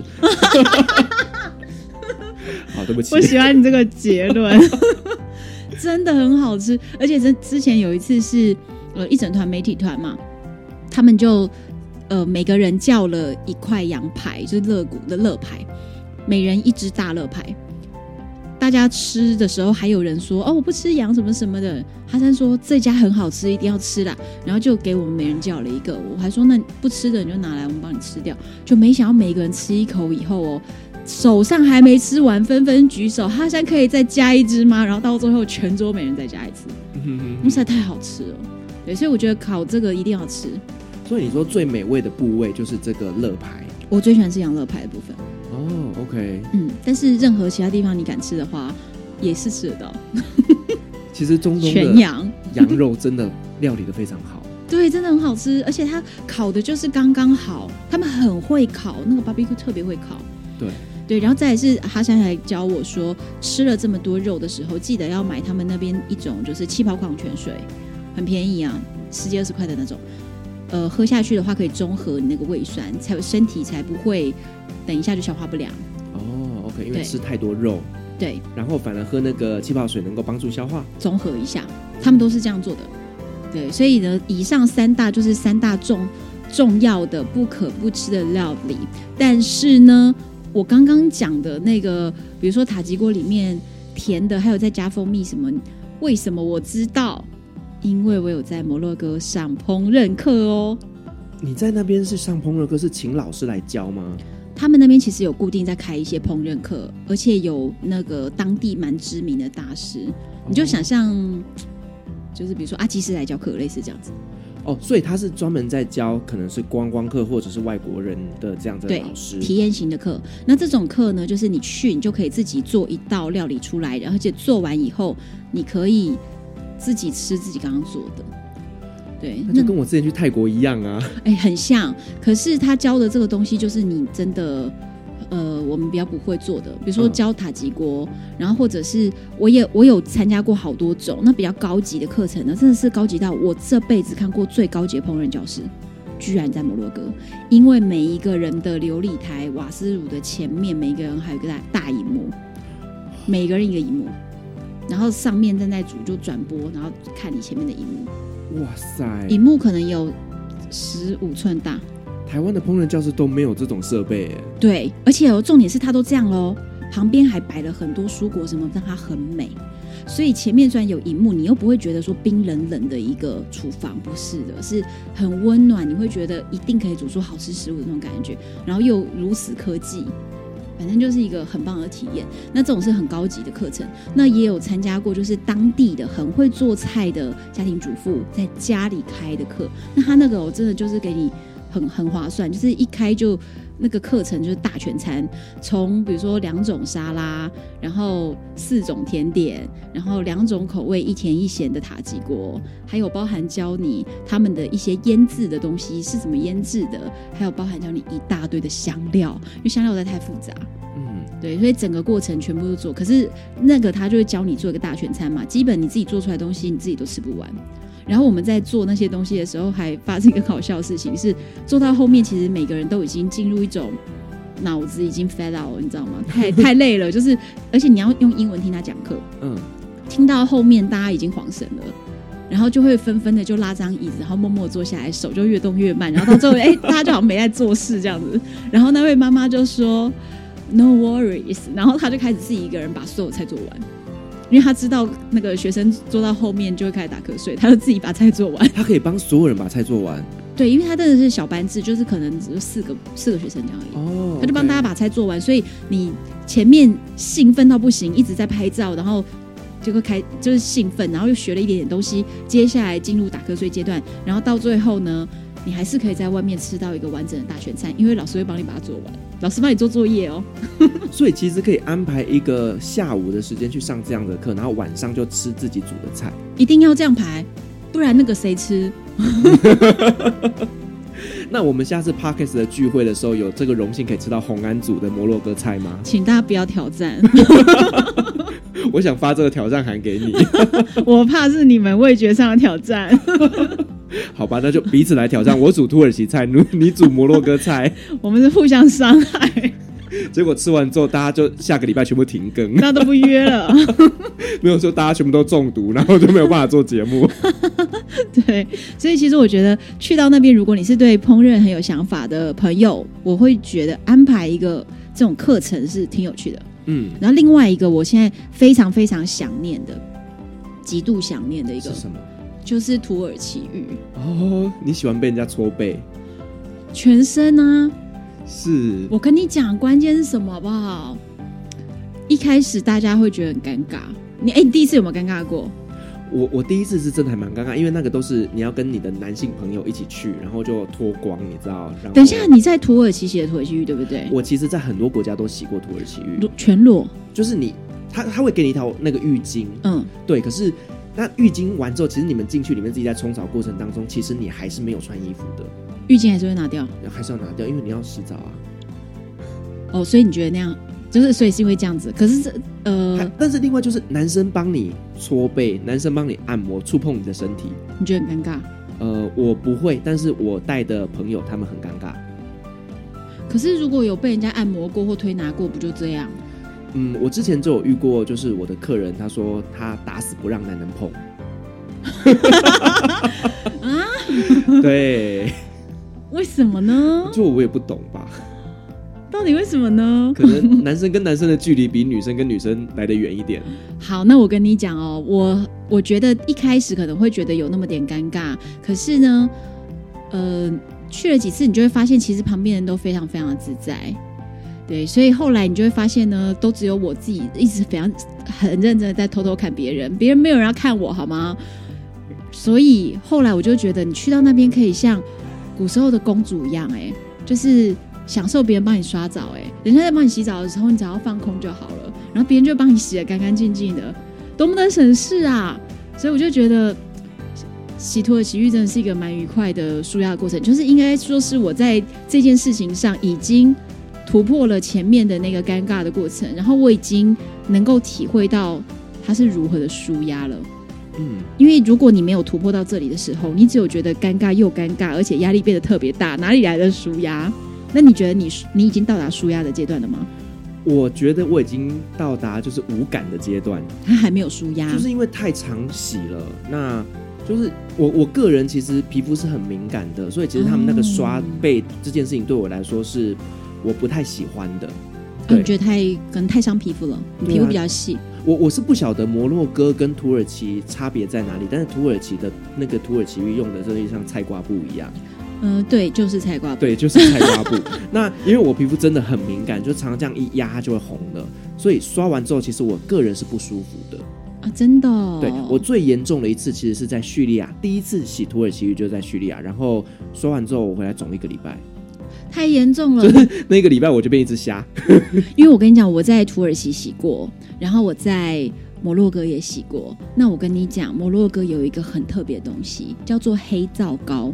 好，对不起。我喜欢你这个结论，真的很好吃。而且之之前有一次是呃一整团媒体团嘛，他们就呃每个人叫了一块羊排，就是乐骨的乐排，每人一只大乐排。大家吃的时候还有人说哦我不吃羊什么什么的，哈山说这家很好吃，一定要吃啦。然后就给我们每人叫了一个，我还说那不吃的你就拿来，我们帮你吃掉。就没想到每个人吃一口以后哦。手上还没吃完，纷纷举手。哈山可以再加一只吗？然后到最后，全桌每人再加一只。嗯哼，实在太好吃了。对，所以我觉得烤这个一定要吃。所以你说最美味的部位就是这个肋排？我最喜欢吃羊肋排的部分。哦，OK。嗯，但是任何其他地方你敢吃的话，也是吃得到。其实中东全羊羊肉真的料理的非常好。对，真的很好吃，而且它烤的就是刚刚好。他们很会烤，那个 barbecue 特别会烤。对。对，然后再来是哈山还教我说，吃了这么多肉的时候，记得要买他们那边一种就是气泡矿泉水，很便宜啊，十几二十块的那种。呃，喝下去的话可以中和你那个胃酸，才身体才不会等一下就消化不良。哦，OK，因为吃太多肉。对。然后反而喝那个气泡水能够帮助消化，综合一下，他们都是这样做的。对，所以呢，以上三大就是三大重重要的不可不吃的料理，但是呢。我刚刚讲的那个，比如说塔吉锅里面甜的，还有再加蜂蜜什么？为什么我知道？因为我有在摩洛哥上烹饪课哦。你在那边是上烹饪课，是请老师来教吗？他们那边其实有固定在开一些烹饪课，而且有那个当地蛮知名的大师。你就想象，就是比如说阿基师来教课，类似这样子。哦，所以他是专门在教可能是观光客或者是外国人的这样子的老师，体验型的课。那这种课呢，就是你去，你就可以自己做一道料理出来，而且做完以后，你可以自己吃自己刚刚做的。对，那就跟我之前去泰国一样啊，哎，很像。可是他教的这个东西，就是你真的。呃，我们比较不会做的，比如说教塔吉锅，嗯、然后或者是我也我有参加过好多种那比较高级的课程呢，真的是高级到我这辈子看过最高级的烹饪教室，居然在摩洛哥，因为每一个人的琉璃台瓦斯炉的前面，每一个人还有一个大大荧幕，每个人一个荧幕，然后上面正在煮就转播，然后看你前面的荧幕，哇塞，荧幕可能有十五寸大。台湾的烹饪教室都没有这种设备，对，而且重点是它都这样喽，旁边还摆了很多蔬果什么，让它很美。所以前面虽然有荧幕，你又不会觉得说冰冷冷的一个厨房，不是的，是很温暖，你会觉得一定可以煮出好吃食物的那种感觉，然后又如此科技，反正就是一个很棒的体验。那这种是很高级的课程，那也有参加过，就是当地的很会做菜的家庭主妇在家里开的课，那他那个我真的就是给你。很很划算，就是一开就那个课程就是大全餐，从比如说两种沙拉，然后四种甜点，然后两种口味一甜一咸的塔吉锅，还有包含教你他们的一些腌制的东西是怎么腌制的，还有包含教你一大堆的香料，因为香料实在太复杂，嗯，对，所以整个过程全部都做，可是那个他就会教你做一个大全餐嘛，基本你自己做出来的东西你自己都吃不完。然后我们在做那些东西的时候，还发生一个搞笑的事情，是做到后面，其实每个人都已经进入一种脑子已经 fed out 了，你知道吗？太太累了，就是而且你要用英文听他讲课，嗯，听到后面大家已经恍神了，然后就会纷纷的就拉张椅子，然后默默坐下来，手就越动越慢，然后到最后，哎，大家就好像没在做事这样子。然后那位妈妈就说 “No worries”，然后他就开始自己一个人把所有菜做完，因为他知道那个学生坐到后面就会开始打瞌睡，他就自己把菜做完。他可以帮所有人把菜做完。对，因为他真的是小班制，就是可能只有四个四个学生这样而已。哦，他就帮大家把菜做完，所以你前面兴奋到不行，一直在拍照，然后就会开就是兴奋，然后又学了一点点东西，接下来进入打瞌睡阶段，然后到最后呢，你还是可以在外面吃到一个完整的大全餐，因为老师会帮你把它做完，老师帮你做作业哦。所以其实可以安排一个下午的时间去上这样的课，然后晚上就吃自己煮的菜，一定要这样排，不然那个谁吃？那我们下次 Podcast 的聚会的时候，有这个荣幸可以吃到红安组的摩洛哥菜吗？请大家不要挑战。我想发这个挑战函给你。我怕是你们味觉上的挑战。好吧，那就彼此来挑战。我煮土耳其菜，你你煮摩洛哥菜，我们是互相伤害。结果吃完之后，大家就下个礼拜全部停更，那都不约了。没有说大家全部都中毒，然后就没有办法做节目。对，所以其实我觉得去到那边，如果你是对烹饪很有想法的朋友，我会觉得安排一个这种课程是挺有趣的。嗯，然后另外一个，我现在非常非常想念的，极度想念的一个是什么？就是土耳其浴。哦，你喜欢被人家搓背？全身啊。是我跟你讲，关键是什么好不好？一开始大家会觉得很尴尬。你哎、欸，你第一次有没有尴尬过？我我第一次是真的还蛮尴尬，因为那个都是你要跟你的男性朋友一起去，然后就脱光，你知道？等一下，你在土耳其洗的土耳其浴对不对？我其实，在很多国家都洗过土耳其浴，全裸。就是你，他他会给你一条那个浴巾，嗯，对。可是那浴巾完之后，其实你们进去里面自己在冲澡过程当中，其实你还是没有穿衣服的。浴巾还是会拿掉，还是要拿掉，因为你要洗澡啊。哦，所以你觉得那样，就是所以是因为这样子。可是这呃，但是另外就是男生帮你搓背，男生帮你按摩，触碰你的身体，你觉得很尴尬？呃，我不会，但是我带的朋友他们很尴尬。可是如果有被人家按摩过或推拿过，不就这样？嗯，我之前就有遇过，就是我的客人他说他打死不让男人碰。啊？对。为什么呢？就我也不懂吧。到底为什么呢？可能男生跟男生的距离比女生跟女生来得远一点。好，那我跟你讲哦，我我觉得一开始可能会觉得有那么点尴尬，可是呢，呃，去了几次，你就会发现其实旁边人都非常非常的自在。对，所以后来你就会发现呢，都只有我自己一直非常很认真的在偷偷看别人，别人没有人要看我，好吗？所以后来我就觉得，你去到那边可以像。古时候的公主一样，哎，就是享受别人帮你刷澡，哎，人家在帮你洗澡的时候，你只要放空就好了，然后别人就帮你洗得干干净净的，多么的省事啊！所以我就觉得洗土耳其浴真的是一个蛮愉快的舒压过程，就是应该说是我在这件事情上已经突破了前面的那个尴尬的过程，然后我已经能够体会到它是如何的舒压了。嗯，因为如果你没有突破到这里的时候，你只有觉得尴尬又尴尬，而且压力变得特别大，哪里来的舒压？那你觉得你你已经到达舒压的阶段了吗？我觉得我已经到达就是无感的阶段，他还没有舒压，就是因为太常洗了。那就是我我个人其实皮肤是很敏感的，所以其实他们那个刷背这件事情对我来说是我不太喜欢的。我、哦、觉得太可能太伤皮肤了，你皮肤比较细。我我是不晓得摩洛哥跟土耳其差别在哪里，但是土耳其的那个土耳其浴用的真的像菜瓜布一样。嗯、呃，对，就是菜瓜布。对，就是菜瓜布。那因为我皮肤真的很敏感，就常常这样一压它就会红了，所以刷完之后，其实我个人是不舒服的啊，真的、哦。对，我最严重的一次其实是在叙利亚，第一次洗土耳其浴就是在叙利亚，然后刷完之后我回来肿一个礼拜。太严重了，就是那个礼拜我就变一只虾。因为我跟你讲，我在土耳其洗过，然后我在摩洛哥也洗过。那我跟你讲，摩洛哥有一个很特别的东西，叫做黑皂膏。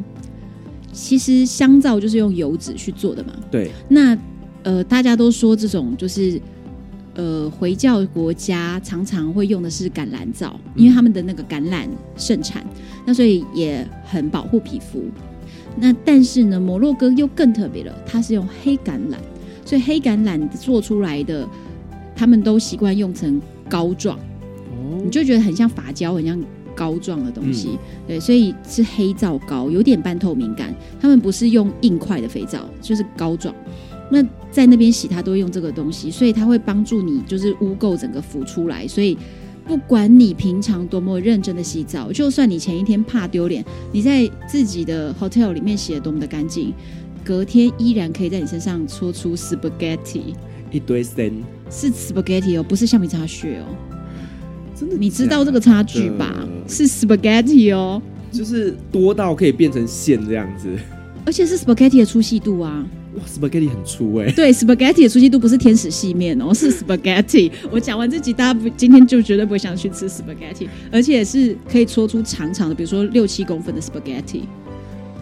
其实香皂就是用油脂去做的嘛。对。那呃，大家都说这种就是呃回教国家常常会用的是橄榄皂，因为他们的那个橄榄盛产，那所以也很保护皮肤。那但是呢，摩洛哥又更特别了，它是用黑橄榄，所以黑橄榄做出来的，他们都习惯用成膏状，哦，你就觉得很像发胶，很像膏状的东西，嗯、对，所以是黑皂膏，有点半透明感。他们不是用硬块的肥皂，就是膏状。那在那边洗，它都会用这个东西，所以它会帮助你，就是污垢整个浮出来。所以不管你平常多么认真的洗澡，就算你前一天怕丢脸，你在自己的 hotel 里面洗得多么的干净，隔天依然可以在你身上搓出 spaghetti 一堆森，是 spaghetti 哦，不是橡皮擦屑哦。真的，你知道这个差距吧？是 spaghetti 哦，就是多到可以变成线这样子，而且是 spaghetti 的粗细度啊。哇，spaghetti 很粗哎、欸。对，spaghetti 的粗细度不是天使细面哦，是 spaghetti。我讲完这集，大家不今天就绝对不会想去吃 spaghetti，而且是可以搓出长长的，比如说六七公分的 spaghetti。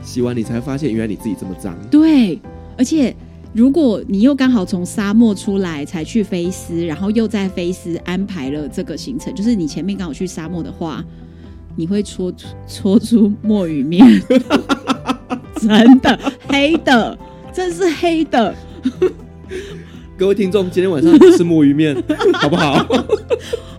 洗完你才发现，原来你自己这么脏。对，而且如果你又刚好从沙漠出来才去菲斯，然后又在菲斯安排了这个行程，就是你前面刚好去沙漠的话，你会搓出搓出墨鱼面，真的黑的。真是黑的，各位听众，今天晚上吃墨鱼面 好不好？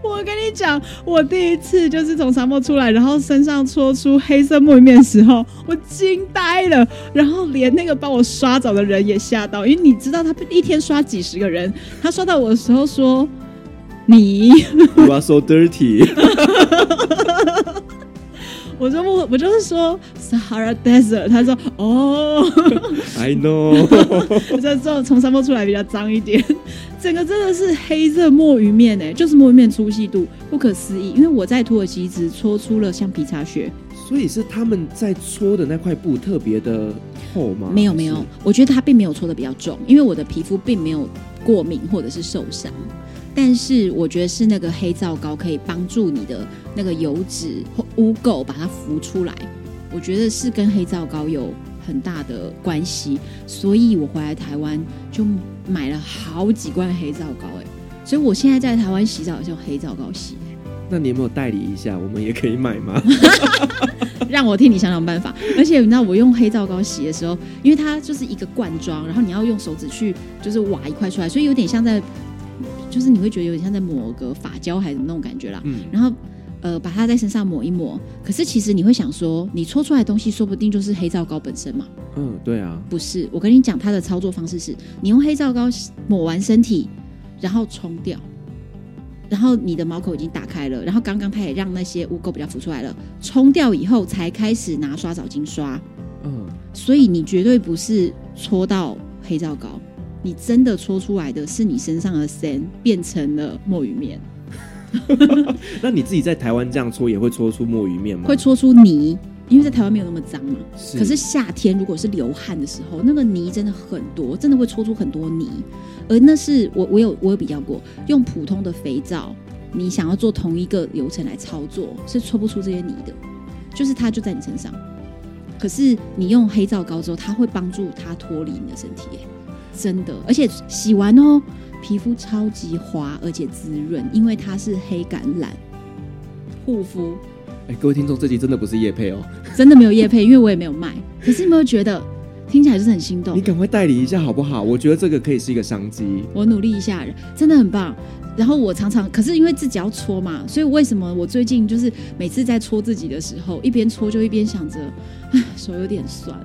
我跟你讲，我第一次就是从沙漠出来，然后身上搓出黑色墨鱼面的时候，我惊呆了，然后连那个帮我刷澡的人也吓到，因为你知道他一天刷几十个人，他刷到我的时候说：“你，You are so dirty。” 我就我我就是说 Sahara Desert，他说哦，I know，这这从沙漠出来比较脏一点，整个真的是黑色墨鱼面哎，就是墨鱼面粗细度不可思议，因为我在土耳其只搓出了橡皮擦屑，所以是他们在搓的那块布特别的厚吗？没有没有，我觉得它并没有搓的比较重，因为我的皮肤并没有过敏或者是受伤。但是我觉得是那个黑皂膏可以帮助你的那个油脂或污垢把它浮出来，我觉得是跟黑皂膏有很大的关系，所以我回来台湾就买了好几罐黑皂膏，哎，所以我现在在台湾洗澡是用黑皂膏洗。那你有没有代理一下？我们也可以买吗？让我替你想想办法。而且你知道我用黑皂膏洗的时候，因为它就是一个罐装，然后你要用手指去就是挖一块出来，所以有点像在。就是你会觉得有点像在抹个发胶还是那种感觉啦，嗯，然后呃把它在身上抹一抹，可是其实你会想说，你搓出来的东西说不定就是黑皂膏本身嘛，嗯，对啊，不是，我跟你讲它的操作方式是，你用黑皂膏抹完身体，然后冲掉，然后你的毛孔已经打开了，然后刚刚它也让那些污垢比较浮出来了，冲掉以后才开始拿刷澡巾刷，嗯，所以你绝对不是搓到黑皂膏。你真的搓出来的是你身上的酸变成了墨鱼面。那你自己在台湾这样搓也会搓出墨鱼面吗？会搓出泥，因为在台湾没有那么脏嘛。是。可是夏天如果是流汗的时候，那个泥真的很多，真的会搓出很多泥。而那是我我有我有比较过，用普通的肥皂，你想要做同一个流程来操作，是搓不出这些泥的。就是它就在你身上，可是你用黑皂膏之后，它会帮助它脱离你的身体。真的，而且洗完哦，皮肤超级滑，而且滋润，因为它是黑橄榄护肤。哎，各位听众，这集真的不是叶配哦，真的没有叶配，因为我也没有卖。可是有没有觉得听起来就是很心动？你赶快代理一下好不好？我觉得这个可以是一个商机。我努力一下，真的很棒。然后我常常，可是因为自己要搓嘛，所以为什么我最近就是每次在搓自己的时候，一边搓就一边想着，唉，手有点酸。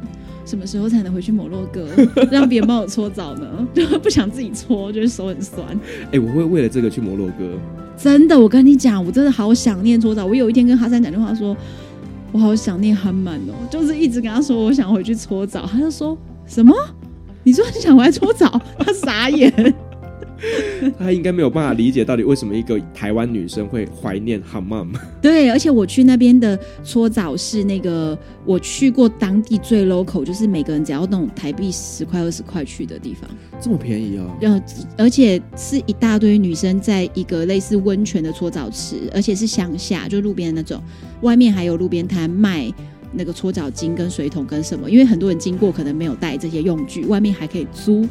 什么时候才能回去摩洛哥，让别人帮我搓澡呢？就 不想自己搓，就是手很酸。哎、欸，我会为了这个去摩洛哥。真的，我跟你讲，我真的好想念搓澡。我有一天跟哈三讲电话说，我好想念哈曼哦，就是一直跟他说我想回去搓澡，他就说什么？你说你想回来搓澡？他傻眼。他应该没有办法理解到底为什么一个台湾女生会怀念 Hammam。对，而且我去那边的搓澡是那个我去过当地最 local，就是每个人只要那种台币十块二十块去的地方，这么便宜啊。呃，而且是一大堆女生在一个类似温泉的搓澡池，而且是乡下，就路边的那种，外面还有路边摊卖那个搓澡巾跟水桶跟什么，因为很多人经过可能没有带这些用具，外面还可以租。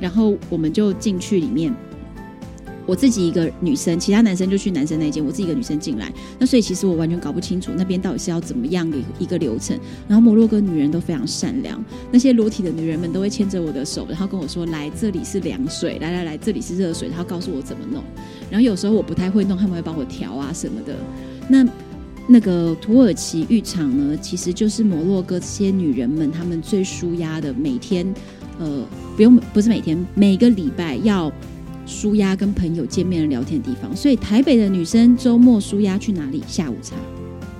然后我们就进去里面，我自己一个女生，其他男生就去男生那间，我自己一个女生进来。那所以其实我完全搞不清楚那边到底是要怎么样的一个流程。然后摩洛哥女人都非常善良，那些裸体的女人们都会牵着我的手，然后跟我说：“来，这里是凉水，来来来，这里是热水。”然后告诉我怎么弄。然后有时候我不太会弄，他们会帮我调啊什么的。那那个土耳其浴场呢，其实就是摩洛哥这些女人们她们最舒压的，每天呃不用不是每天，每个礼拜要舒压跟朋友见面的聊天的地方。所以台北的女生周末舒压去哪里？下午茶。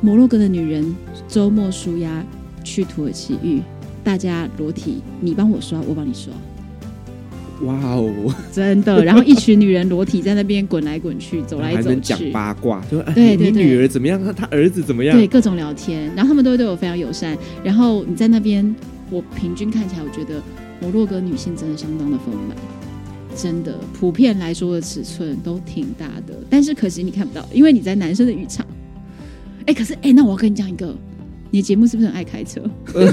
摩洛哥的女人周末舒压去土耳其浴，大家裸体，你帮我刷，我帮你刷。哇哦，真的！然后一群女人裸体在那边滚来滚去，走来走去，讲八卦，就对对，你女儿怎么样？她儿子怎么样？对，各种聊天。然后他们都会对我非常友善。然后你在那边，我平均看起来，我觉得摩洛哥女性真的相当的丰满，真的，普遍来说的尺寸都挺大的。但是可惜你看不到，因为你在男生的浴场。哎，可是哎，那我要跟你讲一个，你的节目是不是很爱开车？呃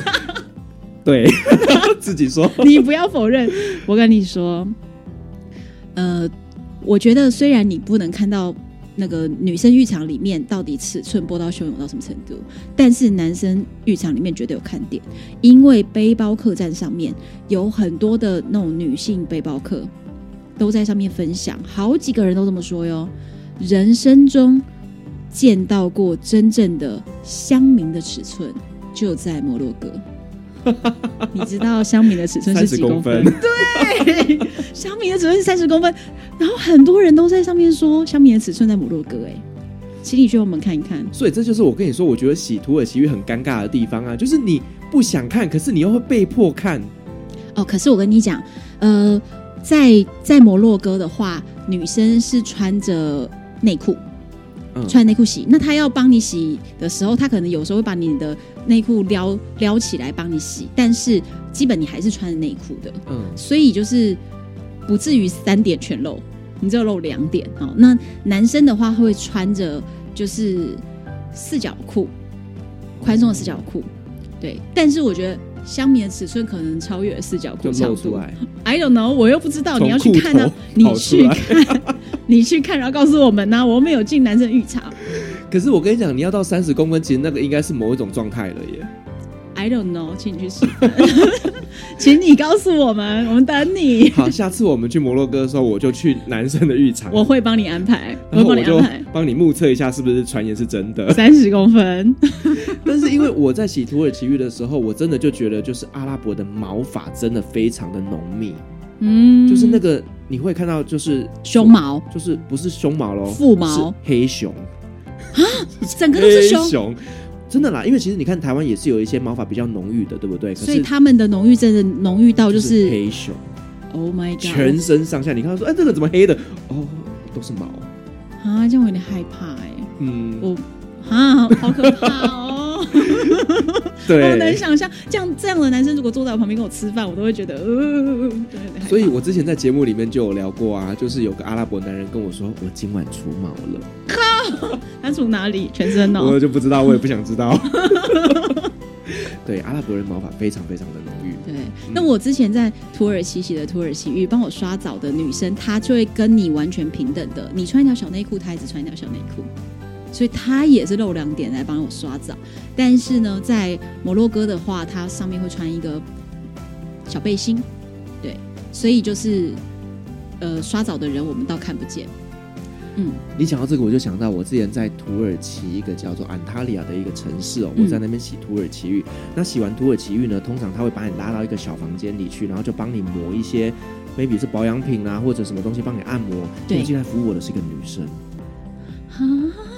对，自己说，你不要否认。我跟你说，呃，我觉得虽然你不能看到那个女生浴场里面到底尺寸波涛汹涌到什么程度，但是男生浴场里面绝对有看点，因为背包客栈上面有很多的那种女性背包客都在上面分享，好几个人都这么说哟。人生中见到过真正的乡民的尺寸，就在摩洛哥。你知道香米的尺寸是几公分？公分对，香米的尺寸是三十公分。然后很多人都在上面说香米的尺寸在摩洛哥。哎，请你去我们看一看。所以这就是我跟你说，我觉得洗土耳其浴很尴尬的地方啊，就是你不想看，可是你又会被迫看。哦，可是我跟你讲，呃，在在摩洛哥的话，女生是穿着内裤。穿内裤洗，那他要帮你洗的时候，他可能有时候会把你的内裤撩撩起来帮你洗，但是基本你还是穿着内裤的，嗯，所以就是不至于三点全露，你只有露两点哦。那男生的话会穿着就是四角裤，宽松的四角裤，对。但是我觉得香米的尺寸可能超越四角裤长度，I don't know，我又不知道，你要去看啊，你去看。你去看，然后告诉我们呢、啊？我没有进男生浴场。可是我跟你讲，你要到三十公分，其实那个应该是某一种状态了耶。I don't know，请你去试。请你告诉我们，我们等你。好，下次我们去摩洛哥的时候，我就去男生的浴场。我会帮你安排，我会帮你安排，帮你目测一下是不是传言是真的。三十公分。但是因为我在洗土耳其浴的时候，我真的就觉得，就是阿拉伯的毛发真的非常的浓密。嗯，就是那个你会看到，就是胸毛，就是不是胸毛喽，腹毛，黑熊啊，整个都是熊，熊，真的啦。因为其实你看台湾也是有一些毛发比较浓郁的，对不对？所以他们的浓郁真的浓郁到就是，就是黑熊。Oh my god！全身上下，你看他说，哎，这个怎么黑的？哦，都是毛啊，这样我有点害怕哎。嗯，我啊，好可怕哦。对，我能想象这样这样的男生，如果坐在我旁边跟我吃饭，我都会觉得，呃，对。所以我之前在节目里面就有聊过啊，就是有个阿拉伯男人跟我说，我今晚除毛了。靠，他从哪里？全身哦？我就不知道，我也不想知道。对，阿拉伯人毛发非常非常的浓郁。对，那我之前在土耳其洗的土耳其浴，帮我刷澡的女生，她就会跟你完全平等的，你穿一条小内裤，她也只穿一条小内裤。所以她也是露两点来帮我刷澡，但是呢，在摩洛哥的话，她上面会穿一个小背心，对，所以就是呃刷澡的人我们倒看不见。嗯，你讲到这个，我就想到我之前在土耳其一个叫做安塔利亚的一个城市哦，我在那边洗土耳其浴。嗯、那洗完土耳其浴呢，通常他会把你拉到一个小房间里去，然后就帮你抹一些，maybe 是保养品啊，或者什么东西帮你按摩。对，进来服务我的是一个女生。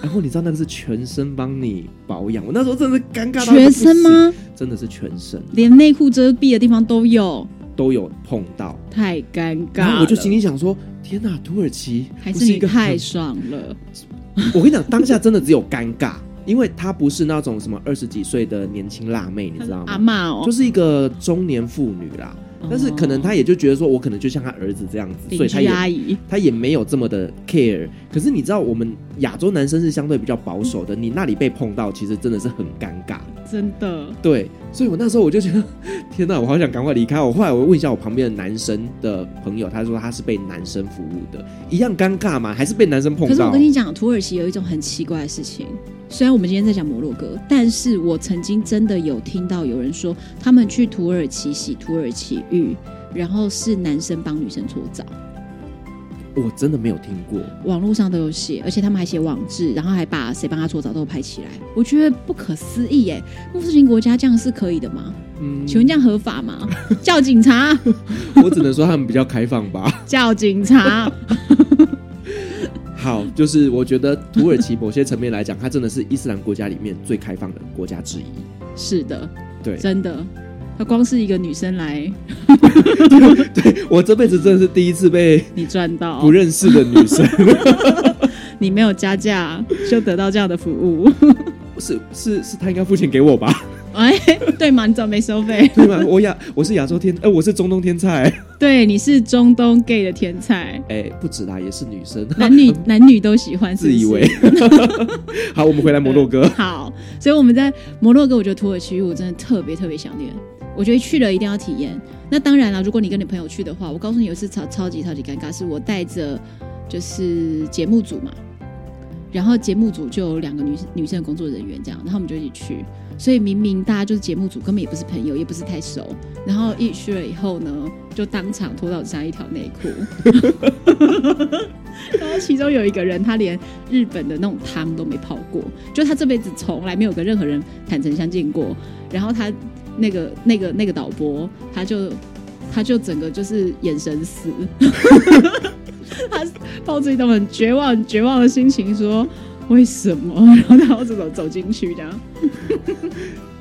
然后你知道那个是全身帮你保养，我那时候真的是尴尬到全身吗？真的是全身，连内裤遮蔽的地方都有，都有碰到，太尴尬。然后我就心里想说：天哪，土耳其还是一个太爽了。我跟你讲，当下真的只有尴尬，因为她不是那种什么二十几岁的年轻辣妹，你知道吗？阿嬷哦，就是一个中年妇女啦。但是可能她也就觉得说，我可能就像她儿子这样子，所以他也她也没有这么的 care。可是你知道，我们亚洲男生是相对比较保守的，你那里被碰到，其实真的是很尴尬，真的。对，所以我那时候我就觉得，天哪，我好想赶快离开。我后来我问一下我旁边的男生的朋友，他说他是被男生服务的，一样尴尬嘛？还是被男生碰到？可是我跟你讲，土耳其有一种很奇怪的事情。虽然我们今天在讲摩洛哥，但是我曾经真的有听到有人说，他们去土耳其洗土耳其浴，然后是男生帮女生搓澡。我真的没有听过，网络上都有写，而且他们还写网志，然后还把谁帮他搓澡都拍起来，我觉得不可思议耶！穆斯林国家这样是可以的吗？嗯，请问这样合法吗？叫警察！我只能说他们比较开放吧。叫警察。好，就是我觉得土耳其某些层面来讲，它真的是伊斯兰国家里面最开放的国家之一。是的，对，真的。他光是一个女生来，对，对我这辈子真的是第一次被你赚到不认识的女生，你没有加价就得到这样的服务，是 是是，他应该付钱给我吧？哎，对吗？你怎么没收费？对吗？我亚我是亚洲天，哎、呃，我是中东天菜，对，你是中东 gay 的天菜，哎，不止啦，也是女生，男女男女都喜欢，自以为。好，我们回来摩洛哥，好，所以我们在摩洛哥，我觉得土耳其我真的特别特别想念。我觉得去了一定要体验。那当然了，如果你跟你朋友去的话，我告诉你，有一次超超级超级尴尬，是我带着就是节目组嘛，然后节目组就有两个女女生的工作人员这样，然后我们就一起去。所以明明大家就是节目组，根本也不是朋友，也不是太熟。然后一去了以后呢，就当场脱到只剩一条内裤。然后其中有一个人，他连日本的那种汤都没泡过，就他这辈子从来没有跟任何人坦诚相见过。然后他。那个、那个、那个导播，他就他就整个就是眼神死，他抱着一种很绝望、绝望的心情说：“为什么？” 然后他要这种走进去这样。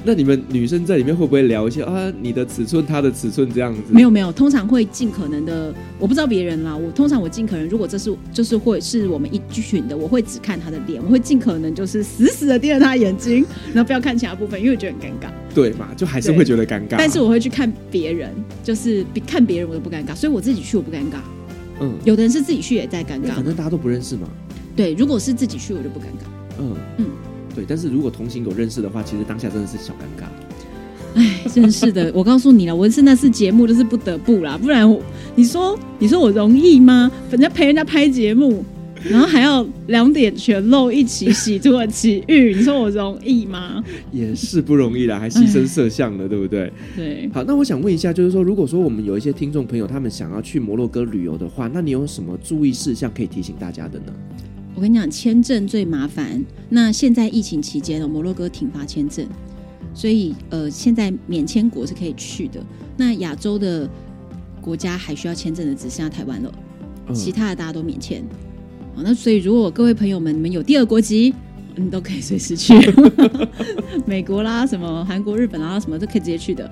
那你们女生在里面会不会聊一些啊？你的尺寸，她的尺寸这样子？没有没有，通常会尽可能的。我不知道别人啦，我通常我尽可能，如果这是就是会是我们一群的，我会只看她的脸，我会尽可能就是死死的盯着她的眼睛，然后不要看其他部分，因为我觉得很尴尬。对嘛，就还是会觉得尴尬。但是我会去看别人，就是比看别人我都不尴尬，所以我自己去我不尴尬。嗯，有的人是自己去也在尴尬，反正大家都不认识嘛。对，如果是自己去我就不尴尬。嗯嗯。对，但是如果同行有认识的话，其实当下真的是小尴尬。哎，真是的，我告诉你了，我是那次节目就是不得不啦，不然你说你说我容易吗？人家陪人家拍节目，然后还要两点全露一起洗土耳其浴，你说我容易吗？也是不容易啦，还牺牲摄像了，对不对？对。好，那我想问一下，就是说，如果说我们有一些听众朋友，他们想要去摩洛哥旅游的话，那你有什么注意事项可以提醒大家的呢？我跟你讲，签证最麻烦。那现在疫情期间呢，摩洛哥停发签证，所以呃，现在免签国是可以去的。那亚洲的国家还需要签证的只剩下台湾了，其他的大家都免签。好，那所以如果各位朋友们你们有第二国籍，你都可以随时去，美国啦、什么韩国、日本啦、什么都可以直接去的。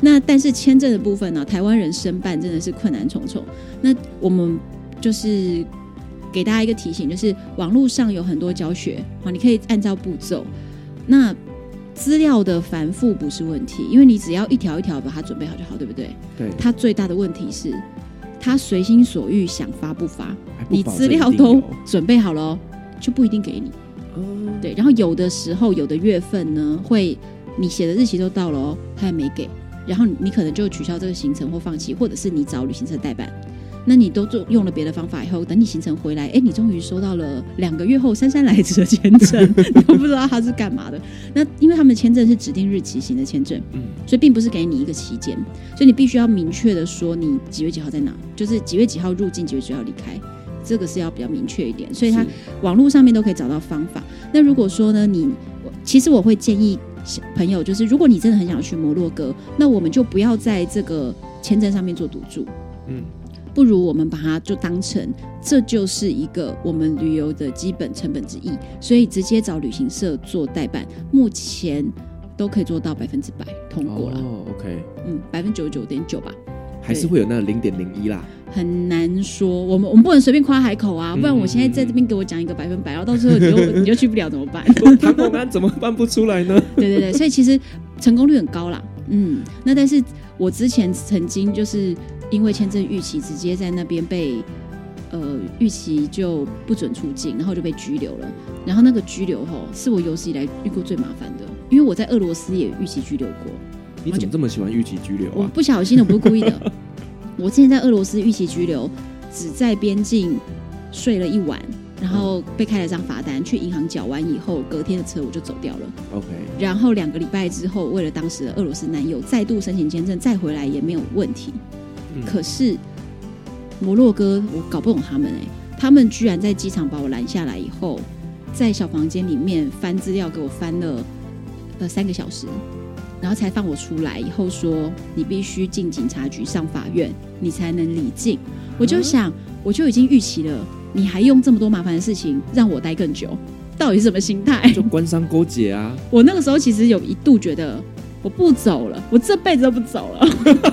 那但是签证的部分呢，台湾人申办真的是困难重重。那我们就是。给大家一个提醒，就是网络上有很多教学，好，你可以按照步骤。那资料的繁复不是问题，因为你只要一条一条把它准备好就好，对不对？对。它最大的问题是，它随心所欲想发不发，不你资料都准备好了，就不一定给你。嗯。对。然后有的时候，有的月份呢，会你写的日期都到了哦，他也没给，然后你可能就取消这个行程或放弃，或者是你找旅行社代办。那你都做用了别的方法以后，等你行程回来，哎，你终于收到了两个月后姗姗来迟的签证，你都 不知道他是干嘛的。那因为他们的签证是指定日期型的签证，嗯，所以并不是给你一个期间，所以你必须要明确的说你几月几号在哪，就是几月几号入境，几月几号离开，这个是要比较明确一点。所以他网络上面都可以找到方法。那如果说呢，你我其实我会建议朋友，就是如果你真的很想去摩洛哥，那我们就不要在这个签证上面做赌注，嗯。不如我们把它就当成，这就是一个我们旅游的基本成本之一，所以直接找旅行社做代办，目前都可以做到百分之百通过了。哦，OK，嗯，百分之九十九点九吧，还是会有那零点零一啦。很难说，我们我们不能随便夸海口啊，不然我现在在这边给我讲一个百分百，然后到时候你就 你就去不了怎么办？唐红安怎么办不出来呢？对对对，所以其实成功率很高啦。嗯，那但是我之前曾经就是。因为签证逾期，直接在那边被呃逾期就不准出境，然后就被拘留了。然后那个拘留吼，是我有史以来遇过最麻烦的，因为我在俄罗斯也逾期拘留过。你怎么这么喜欢逾期拘留啊？我不小心的，不是故意的。我之前在俄罗斯逾期拘留，只在边境睡了一晚，然后被开了张罚单，去银行缴完以后，隔天的车我就走掉了。OK。然后两个礼拜之后，为了当时的俄罗斯男友，再度申请签证，再回来也没有问题。可是，摩洛哥，我搞不懂他们哎、欸，他们居然在机场把我拦下来以后，在小房间里面翻资料给我翻了呃三个小时，然后才放我出来。以后说你必须进警察局上法院，你才能离境。我就想，我就已经预期了，你还用这么多麻烦的事情让我待更久，到底是什么心态？就官商勾结啊！我那个时候其实有一度觉得。我不走了，我这辈子都不走了。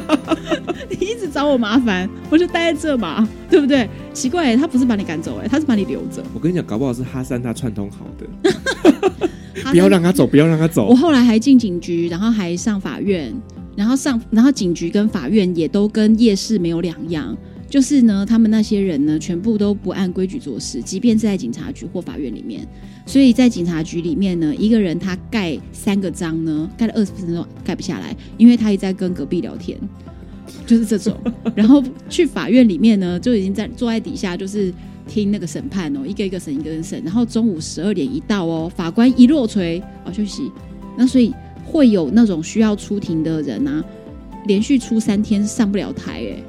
你一直找我麻烦，我就待在这嘛，对不对？奇怪，他不是把你赶走，哎，他是把你留着。我跟你讲，搞不好是哈山他串通好的。不要让他走，不要让他走。我后来还进警局，然后还上法院，然后上，然后警局跟法院也都跟夜市没有两样。就是呢，他们那些人呢，全部都不按规矩做事，即便是在警察局或法院里面。所以在警察局里面呢，一个人他盖三个章呢，盖了二十分钟盖不下来，因为他一直在跟隔壁聊天，就是这种。然后去法院里面呢，就已经在坐在底下，就是听那个审判哦，一个一个审，一个人审。然后中午十二点一到哦，法官一落锤哦休息。那所以会有那种需要出庭的人啊，连续出三天上不了台哎。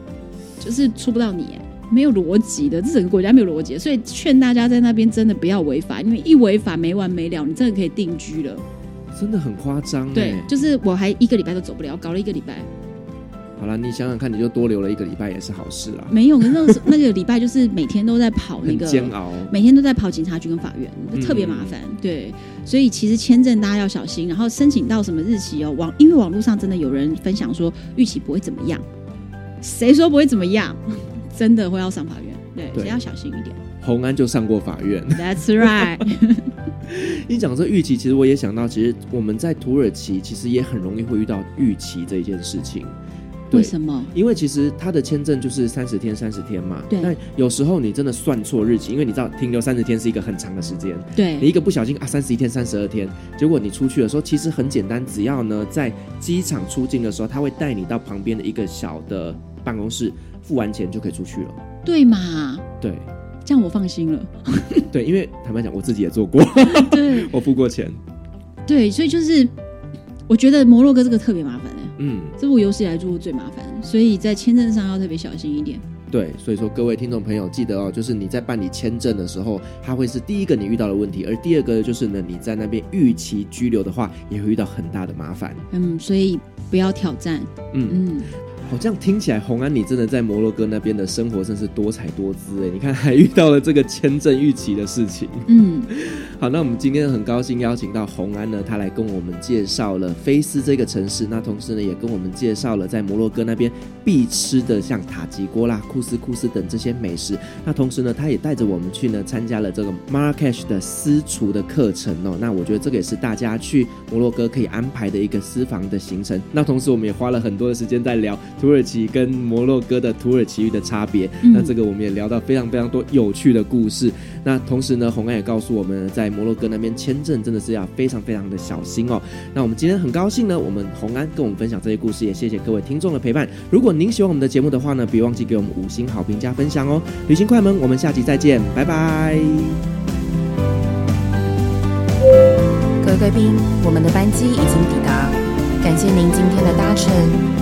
就是出不到你，没有逻辑的，这整个国家没有逻辑，所以劝大家在那边真的不要违法，因为一违法没完没了，你真的可以定居了，真的很夸张。对，就是我还一个礼拜都走不了，搞了一个礼拜。好了，你想想看，你就多留了一个礼拜也是好事啦。没有，那个那个礼拜就是每天都在跑那个煎熬，每天都在跑警察局跟法院，特别麻烦。嗯、对，所以其实签证大家要小心，然后申请到什么日期哦，网因为网络上真的有人分享说预期不会怎么样。谁说不会怎么样？真的会要上法院，对，要小心一点。洪安就上过法院，That's right。你讲这预期，其实我也想到，其实我们在土耳其其实也很容易会遇到预期这一件事情。为什么？因为其实他的签证就是三十天，三十天嘛。对。但有时候你真的算错日期，因为你知道停留三十天是一个很长的时间。对。你一个不小心啊，三十一天、三十二天，结果你出去的时候，其实很简单，只要呢在机场出境的时候，他会带你到旁边的一个小的。办公室付完钱就可以出去了，对嘛？对，这样我放心了。对，因为坦白讲，我自己也做过，对，我付过钱。对，所以就是我觉得摩洛哥这个特别麻烦哎，嗯，这是我有史以来做过最麻烦，所以在签证上要特别小心一点。对，所以说各位听众朋友记得哦，就是你在办理签证的时候，它会是第一个你遇到的问题，而第二个就是呢，你在那边逾期居留的话，也会遇到很大的麻烦。嗯，所以不要挑战。嗯嗯。哦，这样听起来，红安你真的在摩洛哥那边的生活真是多彩多姿哎！你看，还遇到了这个签证逾期的事情。嗯，好，那我们今天很高兴邀请到红安呢，他来跟我们介绍了菲斯这个城市，那同时呢，也跟我们介绍了在摩洛哥那边必吃的像塔吉锅啦、库斯库斯等这些美食。那同时呢，他也带着我们去呢参加了这个 Marrakesh 的私厨的课程哦。那我觉得这个也是大家去摩洛哥可以安排的一个私房的行程。那同时，我们也花了很多的时间在聊。土耳其跟摩洛哥的土耳其语的差别，嗯，那这个我们也聊到非常非常多有趣的故事。那同时呢，洪安也告诉我们，在摩洛哥那边签证真的是要非常非常的小心哦。那我们今天很高兴呢，我们洪安跟我们分享这些故事，也谢谢各位听众的陪伴。如果您喜欢我们的节目的话呢，别忘记给我们五星好评加分享哦。旅行快门，我们下期再见，拜拜。各位贵宾，我们的班机已经抵达，感谢您今天的搭乘。